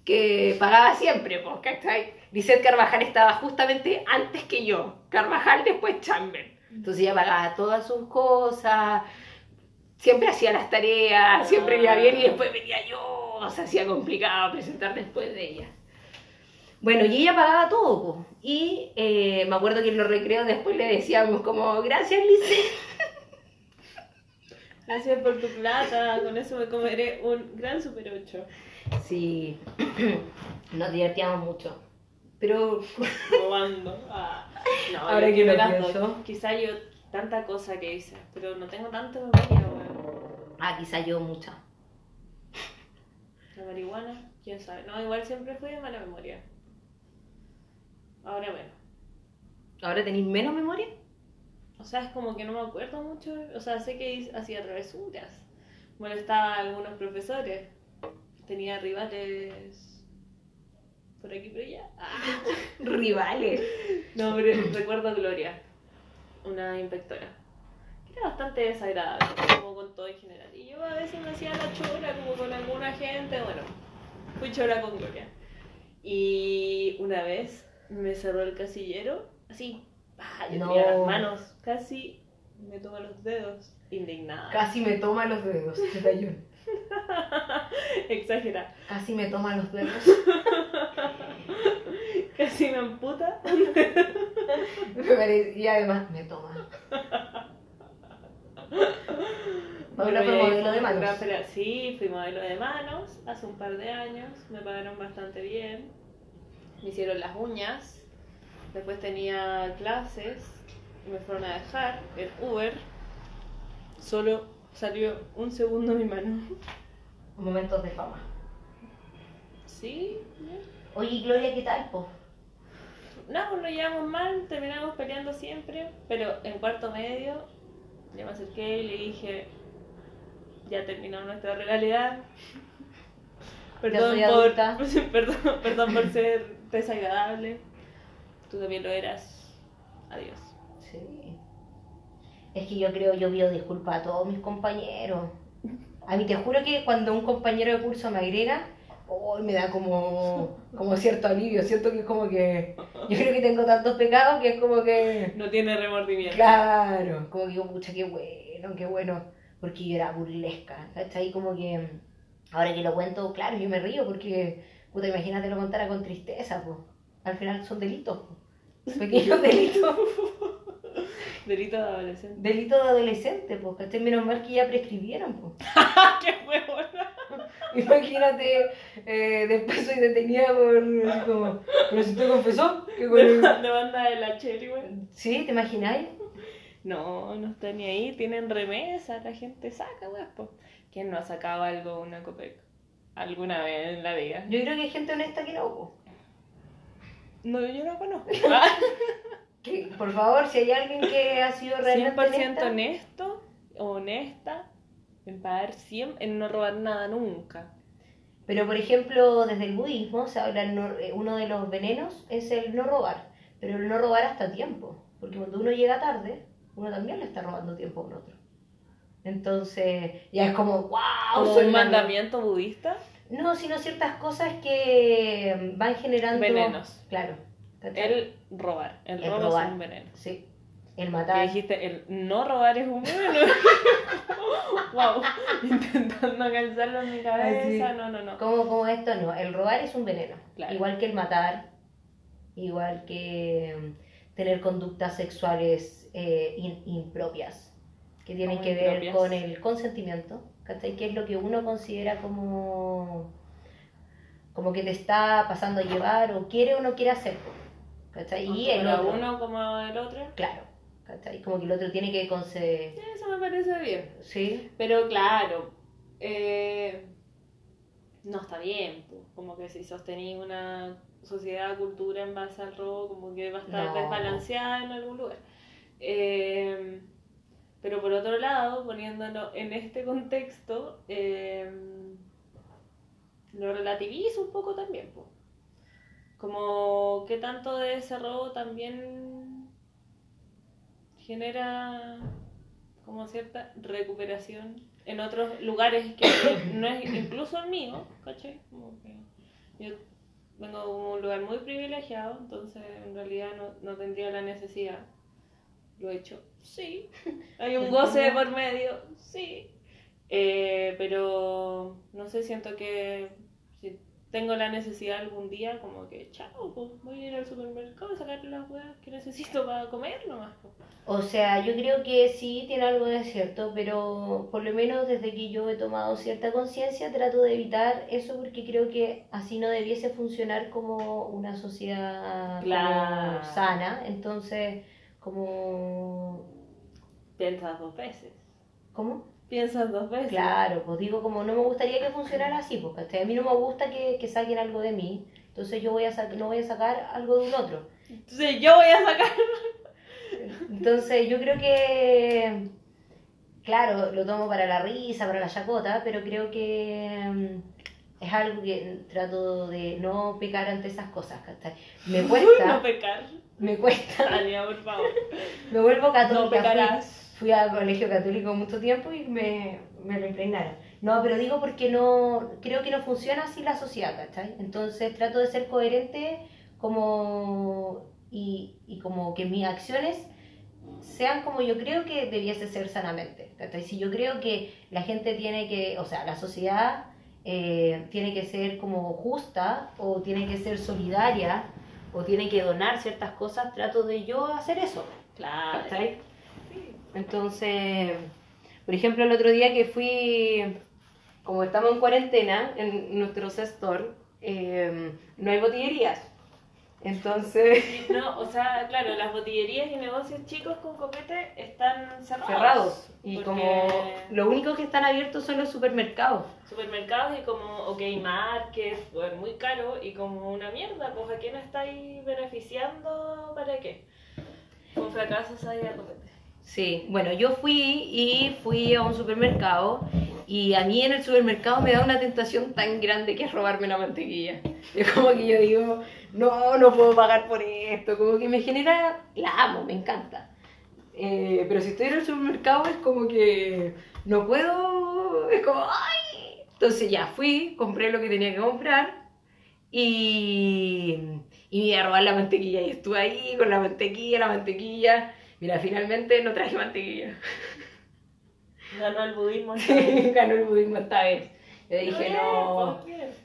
que pagaba siempre, pues, ¿cachai? Lizeth Carvajal estaba justamente antes que yo, Carvajal después Chamber. Entonces ella pagaba todas sus cosas, siempre hacía las tareas, siempre iba bien y después venía yo, se hacía complicado presentar después de ella. Bueno, y ella pagaba todo, po. y eh, me acuerdo que en los recreos después le decíamos como, gracias Lizeth. [laughs] Gracias por tu plata, con eso me comeré un gran super 8. Sí, [clears throat] nos divertíamos mucho. Pero Robando. Ah. No, [laughs] Ahora que lo pienso. Quizá yo tanta cosa que hice, pero no tengo tanta memoria, weón. Ah, quizá yo mucha. La marihuana. quién sabe. No, igual siempre fui de mala memoria. Ahora bueno. ¿Ahora tenéis menos memoria? O sea, es como que no me acuerdo mucho. O sea, sé que hacía travesuras. Molestaba a algunos profesores. Tenía rivales por aquí por allá. Ah. [laughs] [laughs] Rivales. No, pero recuerdo a Gloria, una inspectora. que Era bastante desagradable, como con todo en general. Y yo a veces me hacía la chora, como con alguna gente. Bueno, fui chora con Gloria. Y una vez me cerró el casillero, así. Yo No. tenía las manos, casi me toma los dedos. Indignada. Casi me toma los dedos, 81. [laughs] Exagera. Casi me toma los dedos. [laughs] Casi me amputa. Y además me toma. [laughs] Fue Bueno, ahí modelo fue de gran manos. Sí, fui modelo de manos hace un par de años. Me pagaron bastante bien. Me hicieron las uñas. Después tenía clases. Y me fueron a dejar en Uber. Solo salió un segundo mi mano. Momentos de fama. Sí, Oye, Gloria, ¿qué tal, po? No, pues nos llevamos mal. Terminamos peleando siempre. Pero en cuarto medio, yo me acerqué y le dije: Ya terminó nuestra rivalidad. [laughs] Perdón soy por, adulta. [laughs] perdón, perdón por ser desagradable. Tú también lo eras. Adiós. Sí. Es que yo creo, yo pido disculpas a todos mis compañeros. A mí te juro que cuando un compañero de curso me agrega, oh, me da como, como cierto alivio. Siento que es como que. Yo creo que tengo tantos pecados que es como que. No tiene remordimiento. Claro, como que digo, pucha, qué bueno, qué bueno. Porque yo era burlesca. ¿Cachai? Como que. Ahora que lo cuento, claro, yo me río porque. Puta, imagínate lo contara con tristeza, pues. Al final son delitos, po. Pequeños [laughs] delitos. Delito de adolescente. Delitos de adolescente, pues, ¿cachai? Menos mal que ya prescribieron, pues. [laughs] ¡Qué huevona! [laughs] Imagínate, eh, después soy detenida por, así como, pero si usted confesó, que con el- De banda de la Cherry, güey. ¿Sí? ¿Te imagináis? No, no está ni ahí. Tienen remesa, la gente saca, güey. ¿Quién no ha sacado algo, una copec? Alguna vez en la vida. Yo creo que hay gente honesta que no. No, yo no conozco. [laughs] Que, por favor, si hay alguien que ha sido realmente 100% honesta, honesto, honesta, en pagar 100, en no robar nada nunca. Pero, por ejemplo, desde el budismo se habla, no- eh, uno de los venenos es el no robar, pero el no robar hasta tiempo, porque cuando uno llega tarde, uno también le está robando tiempo a un otro. Entonces, ya es como, wow, Como un la- mandamiento budista. No, sino ciertas cosas que van generando... Venenos. Claro. ¿cachai? El robar. El, El robo robar. es un veneno. Sí. El Que matar. dijiste, el no robar es un veneno. wow. Intentando calzarlo en mi cabeza. Así. No, no, no. Como, como esto, no. El robar es un veneno. Claro. Igual que el matar, igual que mm, tener conductas sexuales eh, in- impropias, que tienen que ver impropias. con el consentimiento, ¿cachai? Que es lo que uno considera como, como que te está pasando a llevar o quiere o no quiere hacer, ¿cachai? Y el otro, uno como el otro. claro, ¿cachai? Como que el otro tiene que conceder, Eso me parece bien. ¿sí? Pero claro, eh, no está bien. po. Como que si sostenís una sociedad, cultura en base al robo, como que va a estar No. desbalanceada en algún lugar. Eh, pero por otro lado, poniéndolo en este contexto, eh, lo relativizo un poco también. po. Como que tanto de ese robo también genera como cierta recuperación en otros lugares que [coughs] no es incluso el mío, ¿cachai? Como que yo vengo de un lugar muy privilegiado, entonces en realidad no, no tendría la necesidad. Lo he hecho, sí. [laughs] Hay un goce de por medio, sí. Eh, pero no sé, siento que si tengo la necesidad algún día, como que chao, pues voy a ir al supermercado las huevas que necesito para comer nomás. O sea, yo creo que sí tiene algo de cierto, pero por lo menos desde que yo he tomado cierta conciencia trato de evitar eso porque creo que así no debiese funcionar como una sociedad como Claro. sana. Entonces, como... Piensas dos veces. ¿Cómo? Piensas dos veces. Claro, pues digo, como no me gustaría que funcionara así, porque a mí no me gusta que, que saquen algo de mí, entonces yo voy a no voy a sacar algo de un otro. Entonces yo voy a sacar. Entonces yo creo que, claro, lo tomo para la risa, para la chacota, pero creo que mm, es algo que trato de no pecar ante esas cosas, ¿cachai? Me [laughs] no cuesta, pecar. me cuesta, por favor. me vuelvo No católica. fui- pecarás. Fui a colegio católico mucho tiempo y me, me lo impregnaron. No, pero digo porque no creo que no funciona así la sociedad, ¿cachai? Entonces trato de ser coherente como y, y como que mis acciones sean como yo creo que debiese ser sanamente. ¿cachai? Si yo creo que la gente tiene que, o sea, la sociedad eh, tiene que ser como justa o tiene que ser solidaria o tiene que donar ciertas cosas, trato de yo hacer eso. Claro. ¿cachai? Entonces, por ejemplo, el otro día que fui, como estamos en cuarentena en nuestro sector, eh, no hay botillerías. Entonces, [laughs] No, o sea, claro, las botillerías y negocios chicos con copete están cerrados. cerrados. Y Porque como lo único que están abiertos son los supermercados. Supermercados y como OK Market, pues muy caro y como una mierda, pues ¿a quién estáis beneficiando? ¿Para qué? Con fracasos hay a copete. Sí, bueno, yo fui y fui a un supermercado y a mí en el supermercado me da una tentación tan grande que es robarme la mantequilla. [laughs] Es como que yo digo, no, no puedo pagar por esto, como que me genera, la amo, me encanta. Eh, pero si estoy en el supermercado es como que no puedo, es como, ay. Entonces ya fui, compré lo que tenía que comprar y, y me iba a robar la mantequilla y estuve ahí con la mantequilla, la mantequilla. Mira, finalmente no traje mantequilla. [laughs] Ganó el budismo. [laughs] Ganó el budismo esta vez. Yo dije, no.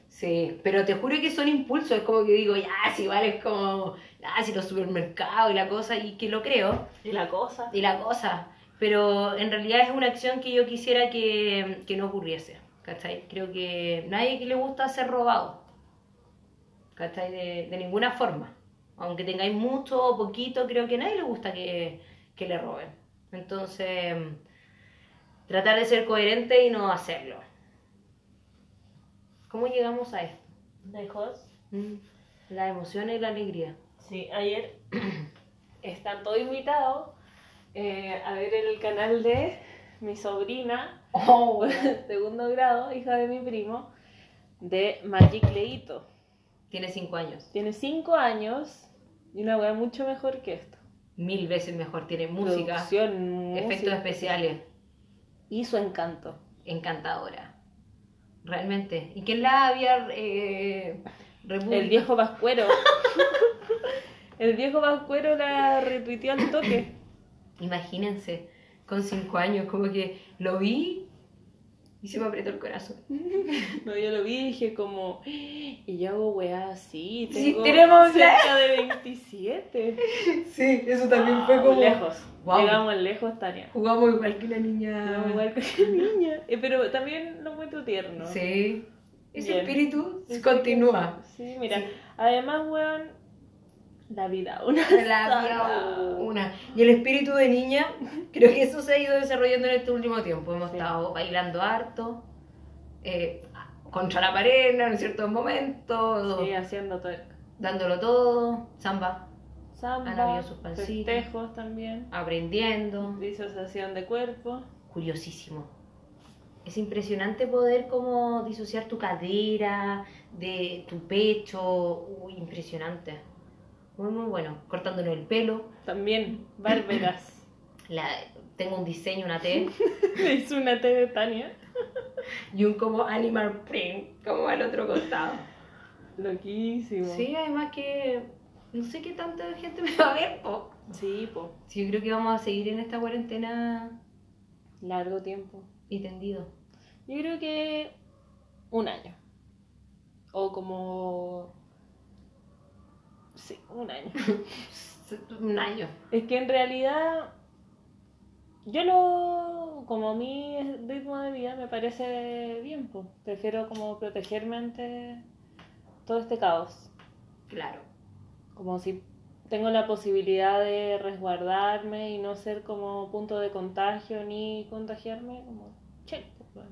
Sí, pero te juro que son impulsos. Es como que digo, ya, si vale, es como, ah, si los supermercados y la cosa, y que lo creo, Y la cosa. y la cosa. Pero en realidad es una acción que yo quisiera que, que no ocurriese. ¿Cachai? Creo que nadie que le gusta ser robado. ¿Cachai? De, de ninguna forma. Aunque tengáis mucho o poquito, creo que a nadie le gusta que, que le roben. Entonces, tratar de ser coherente y no hacerlo. ¿Cómo llegamos a esto? Lejos. Mm, La emoción y la alegría. Sí, ayer [clears throat] están todos invitados eh, a ver el canal de mi sobrina, Oh, [laughs] segundo grado, hija de mi primo, de Magic Leito. Tiene cinco años. Tiene 5 años y una weá mucho mejor que esto. Mil veces mejor. Tiene música, Producción, efectos música. especiales. Y su encanto. Encantadora. Realmente. ¿Y quién la había eh, El viejo Pascuero. [laughs] el viejo Pascuero la retuiteó al toque. Imagínense, con cinco años, como que lo vi y se me apretó el corazón. [laughs] No, yo lo vi y dije como, y yo hago weá así, Sí, tenemos cerca de 27. [laughs] Sí, eso Wow, lejos. Wow. Llegamos lejos, Tania. Jugamos igual que la niña. Llegamos igual que la [laughs] niña. Eh, pero también lo encuentro tierno. Sí. Ese Bien. espíritu continúa. Sí, mira. Sí. Además, weón, la vida, una La vida una. Y el espíritu de niña, [laughs] creo que eso se ha ido desarrollando en este último tiempo. Hemos Sí. estado bailando harto, eh, contra la pared en ciertos momentos, Sí, haciendo dándolo todo, samba, Han Samba, habido sus pancitos. festejos también, aprendiendo. disociación de cuerpo. Curiosísimo. Es impresionante poder como disociar tu cadera de tu pecho. Uy, impresionante. Muy, muy bueno. Cortándonos el pelo. También, bárberas. [coughs] La, tengo un diseño, una T. [laughs] Le hizo una T de Tania. [laughs] y un como animal print, como al otro costado. Loquísimo. Sí, además que no sé qué tanta gente me va a ver, po. Sí, po. Sí, yo creo que vamos a seguir en esta cuarentena Largo tiempo. y tendido. Yo creo que un año. O como... Sí, un año. [laughs] Un año. es que en realidad yo lo... Como mi ritmo de vida me parece bien, pues. Prefiero como protegerme ante todo este caos. Claro. Como si tengo la posibilidad de resguardarme y no ser como punto de contagio ni contagiarme, como che, pues,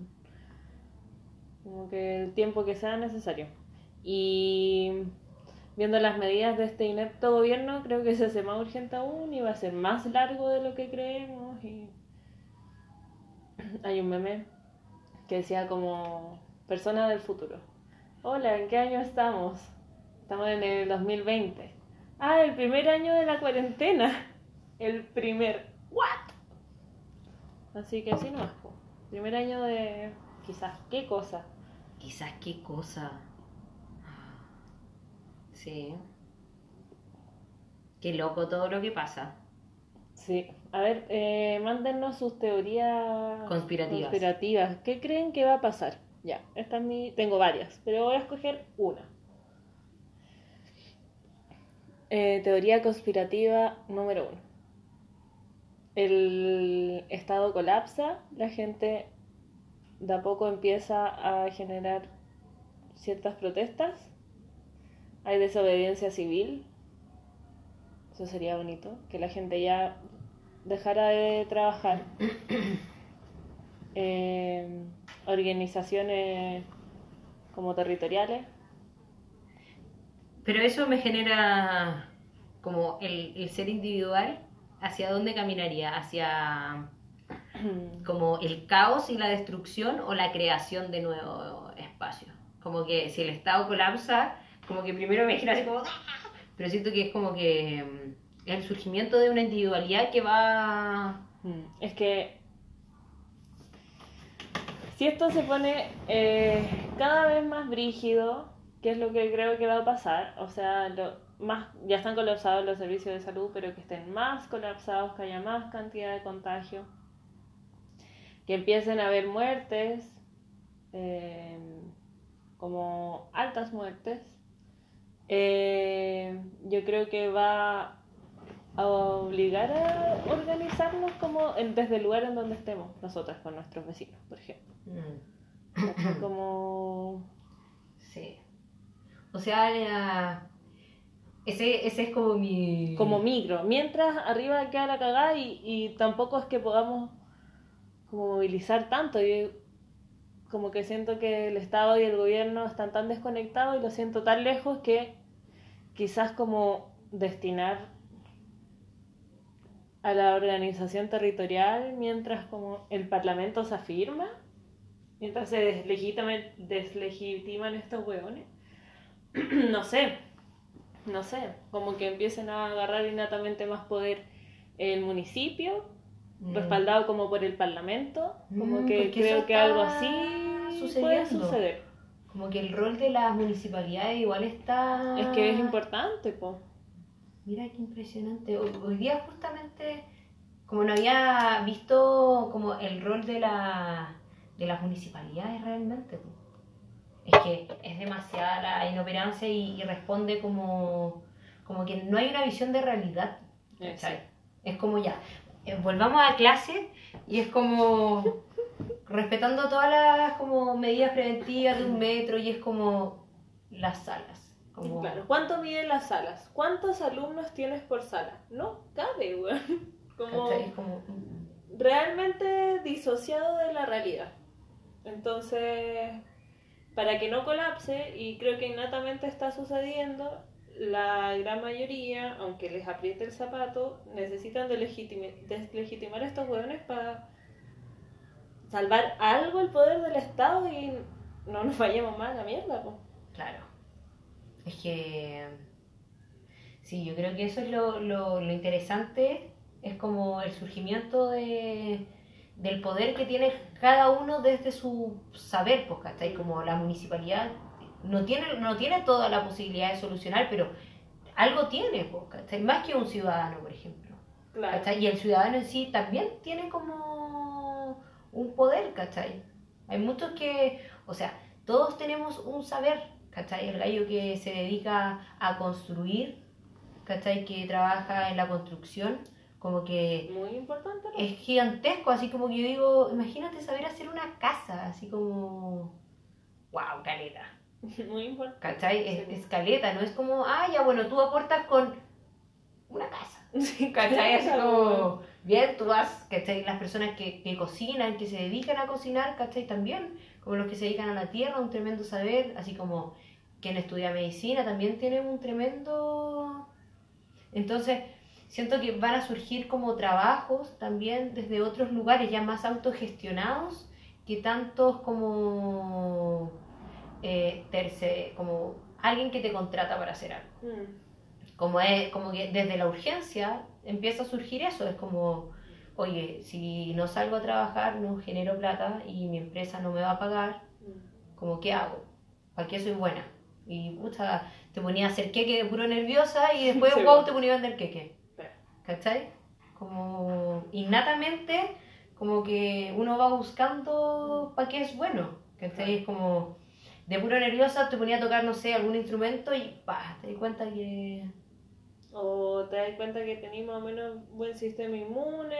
como que el tiempo que sea necesario. Y viendo las medidas de este inepto gobierno, creo que se hace más urgente aún y va a ser más largo de lo que creemos. Y [clears throat] hay un meme que decía como persona del futuro. Hola, ¿en qué año estamos? Estamos en el 2020. Ah, el primer año de la cuarentena. [laughs] El primer. ¿What? Así que así no. Primer año de. Quizás, ¿qué cosa? Quizás qué cosa. Sí. Qué loco todo lo que pasa. Sí. A ver, eh, mándennos sus teorías Conspirativas. conspirativas. ¿Qué creen que va a pasar? Ya, esta es mi. Tengo varias, pero voy a escoger una. Eh, teoría conspirativa número uno. El Estado colapsa, la gente de a poco empieza a generar ciertas protestas, hay desobediencia civil, eso sería bonito, que la gente ya dejara de trabajar. [coughs] Eh, organizaciones como territoriales. Pero eso me genera como el, el ser individual, ¿hacia dónde caminaría? ¿Hacia [coughs] como el caos y la destrucción o la creación de nuevo espacio? Como que si el Estado colapsa, como que primero me gira así como... [laughs] Pero siento que es como que mm, el surgimiento de una individualidad que va... Mm, Es que si esto se pone eh, cada vez más brígido, que es lo que creo que va a pasar, o sea, más, ya están colapsados los servicios de salud, pero que estén más colapsados, que haya más cantidad de contagio, que empiecen a haber muertes, eh, como altas muertes, eh, yo creo que va a obligar a organizarnos como en- desde el lugar en donde estemos, nosotras con nuestros vecinos, por ejemplo. mm, Como [laughs] Sí. O sea, la- ese, ese es como mi... como micro. Mientras arriba queda la cagada y, y tampoco es que podamos como movilizar tanto. Yo como que siento que el Estado y el gobierno están tan desconectados y lo siento tan lejos que quizás como destinar a la organización territorial mientras como el Parlamento se afirma, mientras se deslegitiman, deslegitiman estos hueones. [clears throat] no sé, no sé, como que empiecen a agarrar innatamente más poder el municipio, Mm. respaldado como por el Parlamento, como Mm, que creo que algo así sucediendo. puede suceder. Como que el rol de las municipalidades igual está... Es que es importante, po. Mira qué impresionante. Hoy, hoy día justamente, como no había visto como el rol de, la, de las municipalidades realmente. po. Es que es demasiada la inoperancia y, y responde como, como que no hay una visión de realidad. Eh. Es como ya, eh, volvamos a clase y es como respetando todas las como medidas preventivas de un metro y es como las salas. Como, Claro, ¿cuánto miden las salas? ¿Cuántos alumnos tienes por sala? No cabe, weón. [laughs] Como mm, realmente disociado de la realidad. Entonces, para que no colapse, y creo que innatamente está sucediendo, la gran mayoría, aunque les apriete el zapato, necesitan de deslegitimar a estos hueones para salvar algo el poder del Estado y no nos vayamos más a la mierda. po. Claro. Es que. Sí, yo creo que eso es lo, lo, lo interesante. Es como el surgimiento de, del poder que tiene cada uno desde su saber, pues, ¿cachai? Como la municipalidad no tiene, no tiene toda la posibilidad de solucionar, pero algo tiene, pues, ¿cachai? Más que un ciudadano, por ejemplo. Claro. Y el ciudadano en sí también tiene como un poder, ¿cachai? Hay muchos que, o sea, todos tenemos un saber, ¿cachai? El gallo que se dedica a construir, ¿cachai? Que trabaja en la construcción, como que Muy importante. ¿no? es gigantesco, así como que yo digo, imagínate saber hacer una casa, así como, wow, caleta. [laughs] Muy importante. ¿Cachai? Es, Sí. es caleta, no es como, ah, ya bueno, tú aportas con una casa. [laughs] ¿Cachai? Claro, como, bien, tú vas, ¿cachai? Las personas que, que cocinan, que se dedican a cocinar, ¿cachai? También, como los que se dedican a la tierra, un tremendo saber, así como quien estudia medicina también tiene un tremendo... Entonces, siento que van a surgir como trabajos también desde otros lugares ya más autogestionados que tantos como, eh, terce- como alguien que te contrata para hacer algo. Mm. Como, es, como que desde la urgencia empieza a surgir eso, es como, oye, si no salgo a trabajar, no genero plata y mi empresa no me va a pagar, como, ¿qué hago? ¿Para qué soy buena? Y pucha, te ponía a hacer queque de puro nerviosa y después, [laughs] Sí, wow, bueno. te ponía a vender queque. ¿Cachai? Como innatamente, como que uno va buscando para qué es bueno. ¿Cachai? Es como de puro nerviosa te ponía a tocar, no sé, algún instrumento y pa, te di cuenta que. O te das cuenta que tenés más o menos buen sistema inmune,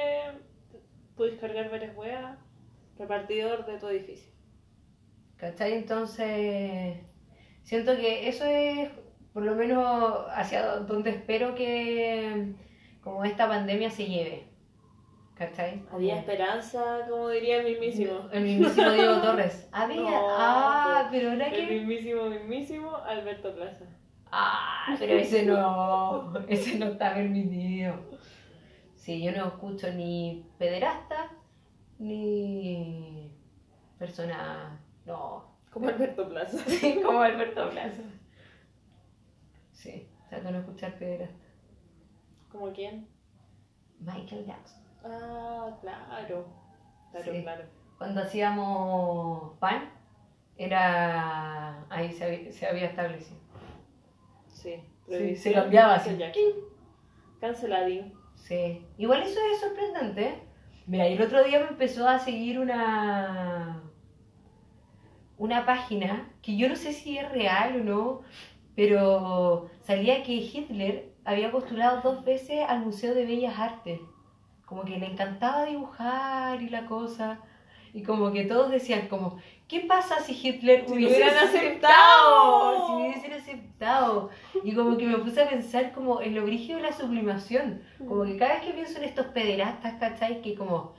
puedes cargar varias weas, repartidor de tu edificio. ¿Cachai? Entonces, siento que eso es por lo menos hacia donde espero que como esta pandemia se lleve. ¿Cachai? Había esperanza, como diría el mismísimo. El mismísimo Diego [laughs] Torres. Había. No, ah, pero ahora El que. mismísimo, mismísimo Alberto Plaza. Ah, pero ese no. Ese no está permitido. Sí, yo no escucho ni pederasta ni persona. No. Como Alberto Plaza. [laughs] Sí, como Alberto Plaza. Sí, trato de no escuchar pederasta. ¿Como quién? Michael Jackson. Ah, claro. Claro, Sí. claro. Cuando hacíamos pan, era. Ahí se había, se había establecido. Sí. Sí, se cambiaba así. Canceladín. Sí. Igual eso es sorprendente. Mira, y el otro día me empezó a seguir una. Una página que yo no sé si es real o no, pero salía que Hitler había postulado dos veces al Museo de Bellas Artes. Como que le encantaba dibujar y la cosa. Y como que todos decían como, ¿qué pasa si Hitler Si hubieran aceptado? aceptado. Si hubiesen aceptado. Y como que me puse a pensar como en lo brígido de la sublimación. Como que cada vez que pienso en estos pederastas, ¿cachai? Que como,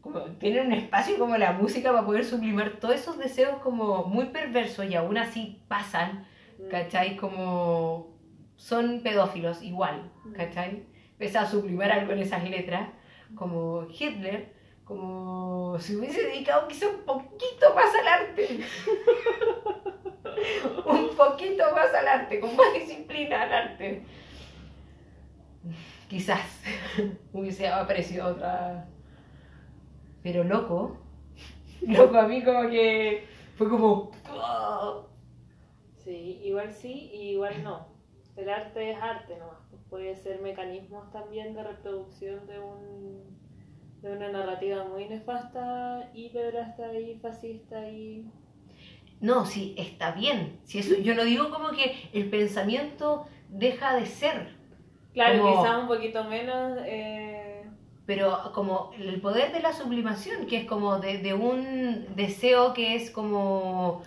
como tienen un espacio como la música para poder sublimar todos esos deseos como muy perversos y aún así pasan, Mm. ¿cachai? Como son pedófilos igual, ¿cachai? Pese a sublimar algo en esas letras, como Hitler, como si hubiese dedicado quizá un poquito más al arte. [laughs] un poquito más al arte, con más disciplina al arte. Quizás [laughs] hubiese aparecido otra. Pero loco. Loco, a mí como que fue como. Sí, igual sí y igual no. El arte es arte nomás. pues Puede ser mecanismos también de reproducción de un de una narrativa muy nefasta y pedrasta y fascista y No, sí, está bien. Si eso, yo no digo como que el pensamiento deja de ser, claro Como- quizás un poquito menos eh, pero como el poder de la sublimación, que es como de, de un deseo que es como,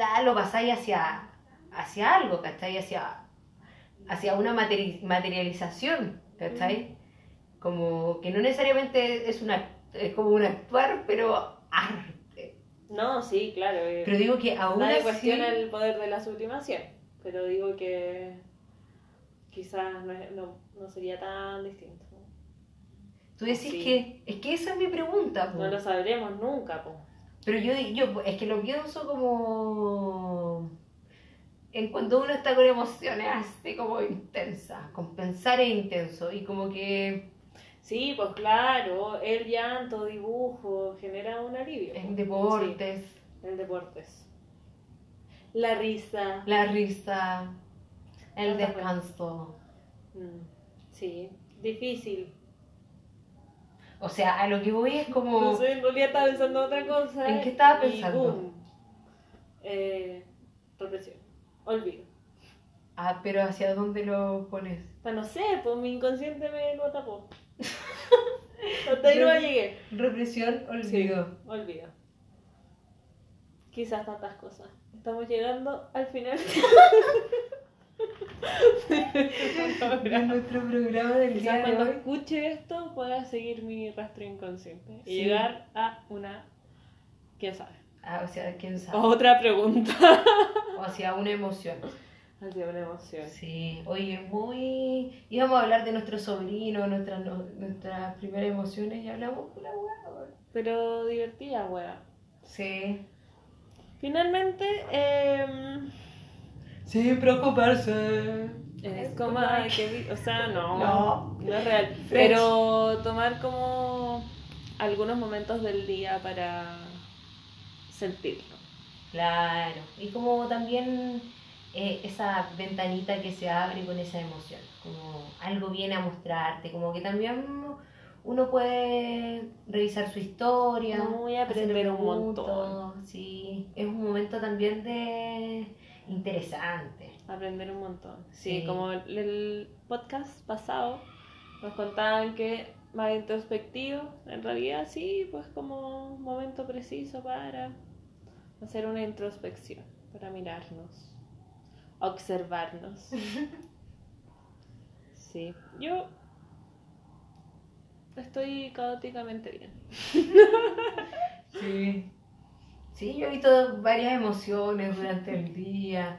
ah, lo pasáis hacia, hacia algo, ¿cachai? Hacia, hacia una materi- materialización, ¿cachai? Como que no necesariamente es, una, es como un actuar, pero arte. no sí claro eh, Pero digo que aún nadie así... cuestiona el poder de la sublimación pero digo que quizás no, no, no sería tan distinto Tú decís Sí. que, es que esa es mi pregunta, po. no lo sabremos nunca po. Pero yo, yo es que lo pienso como en cuando uno está con emociones así como intensas, con pensar es intenso y como que Sí, pues claro, el llanto, dibujo, genera un alivio. en deportes, Sí, en deportes. La risa. la risa, el descanso. Mm, Sí, difícil. O sea, a lo que voy es como No sé, en realidad estaba pensando otra cosa. ¿En qué estaba y pensando? boom. Eh, represión. Olvido. ah, pero hacia dónde lo pones? Sea, no sé, pues mi inconsciente me lo tapó. [laughs] Hasta ahí no llegué. Represión, olvido. Olvido. Quizás tantas cosas. Estamos llegando al final. [laughs] En nuestro programa del Quizás día de cuando hoy. escuche esto pueda seguir mi rastro inconsciente y llegar a una. ¿Quién sabe? Ah, o sea, quién sabe. Otra pregunta. O hacia una emoción. Hacia una emoción. Sí, oye, muy. íbamos a hablar de nuestro sobrino, nuestras, no- nuestras primeras emociones y hablamos con la hueá. Pero divertida, wea. Sí. Finalmente, em, Sin preocuparse. es como hay que. O sea, no. [laughs] No. No es real. Pero tomar como algunos momentos del día para sentirlo. Claro. Y como también eh, esa ventanita que se abre con esa emoción. Como algo viene a mostrarte. Como que también uno puede revisar su historia. Muy aprender un montón. Sí. Es un momento también de interesante. Aprender un montón. Sí, Sí. como el, el podcast pasado nos contaban que más introspectivo, en realidad sí, pues como un momento preciso para hacer una introspección, para mirarnos, observarnos. [laughs] Sí, yo estoy caóticamente bien. [laughs] Sí. Sí, yo he visto varias emociones durante el día.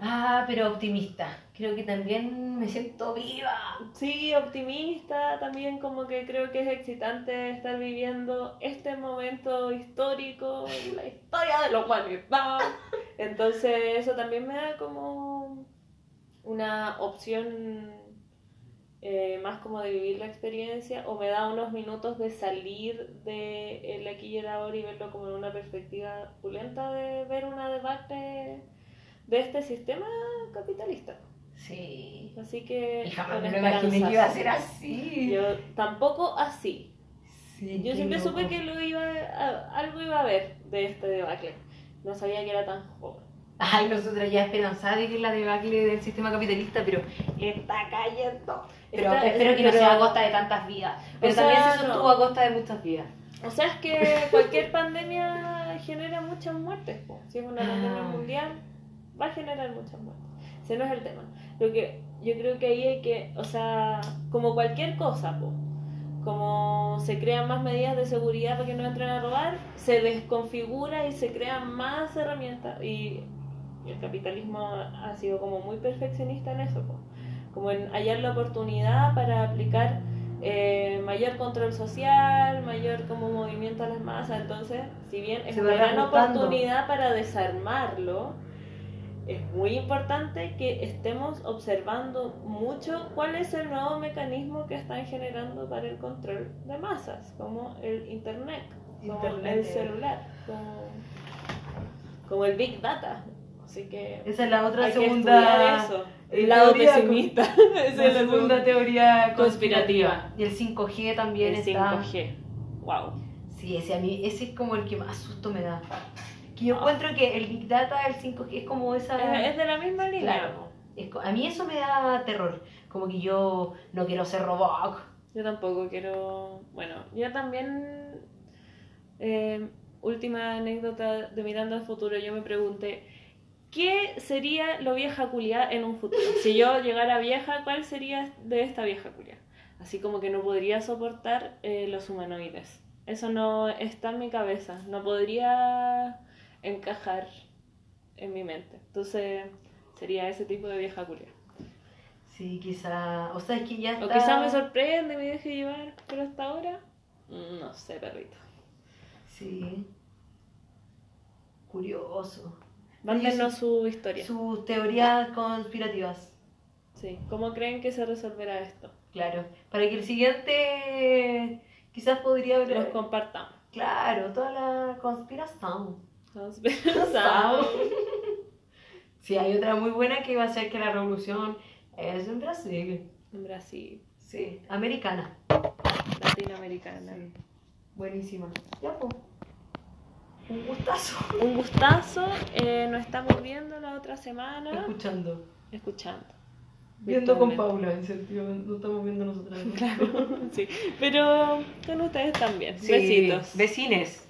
Ah, pero optimista. Creo que también me siento viva. Sí, optimista, también como que creo que es excitante estar viviendo este momento histórico, la historia de la humanidad. Entonces eso también me da como una opción eh, más como de vivir la experiencia o me da unos minutos de salir de el aquí y el ahora y verlo como en una perspectiva pulenta de ver una debacle de este sistema capitalista. Sí. Así que Y jamás me lo imaginé que iba a ser así. Yo tampoco así. Sí, Yo siempre loco. supe que lo iba a- algo iba a haber de este debacle. No sabía que era tan joven. Ay, nosotras ya esperanzadas de que es la debacle del sistema capitalista, pero está cayendo. Pero Está- espero que no sea a costa de tantas vidas. Pero O sea, también se sostuvo no. a costa de muchas vidas. O sea, es que cualquier pandemia genera muchas muertes. po. Si es una Ah. pandemia mundial, va a generar muchas muertes. Ese no es el tema. Lo que yo creo que ahí hay que, o sea, como cualquier cosa, po, como se crean más medidas de seguridad para que no entren a robar, se desconfigura y se crean más herramientas. Y el capitalismo ha sido como muy perfeccionista en eso, po. como en hallar la oportunidad para aplicar eh, mayor control social, mayor como movimiento a las masas. Entonces, si bien es una gran oportunidad para desarmarlo, es muy importante que estemos observando mucho cuál es el nuevo mecanismo que están generando para el control de masas, como el Internet, como Internet. el celular, como, como el Big Data. Así que Esa es la otra hay segunda. eso. eh, El lado teoría pesimista. [laughs] Esa es la la segunda teoría conspirativa. conspirativa. Y el 5G también El está. 5G. Wow. Sí, ese a mí, ese es como el que más susto me da. Que yo Ah. encuentro que el Big Data, el 5G es como esa. Es, de la misma línea. Claro. Es a mí eso me da terror. Como que yo no quiero ser robot. Yo tampoco quiero. Bueno, yo también. eh, última anécdota de Mirando al Futuro. Yo me pregunté: ¿qué sería lo vieja culia en un futuro? Si yo [laughs] llegara vieja, ¿cuál sería de esta vieja culia? Así como que no podría soportar eh, los humanoides. Eso no está en mi cabeza. No podría encajar en mi mente. Entonces, sería ese tipo de vieja culia. Sí, quizá. O sea, es que ya está. O quizás me sorprende, me deje llevar, pero hasta ahora, no sé, perrito. Sí. Curioso. Mándenos su historia. Sus teorías conspirativas. Sí, ¿cómo creen que se resolverá esto? Claro. Para que el siguiente. Quizás podría Los haber. compartamos. Claro, toda la conspiración. Nos [laughs] pensamos. [laughs] Sí, hay otra muy buena que va a ser que la revolución es en Brasil. En Brasil, Sí, americana. latinoamericana. Buenísima. Ya, pues. Un gustazo. [laughs] Un gustazo, eh, nos estamos viendo la otra semana, Escuchando. escuchando. Viendo con. Paula, en sentido, no estamos viendo nosotras. Claro, sí. Pero con ustedes también. Sí, Besitos. Vecines.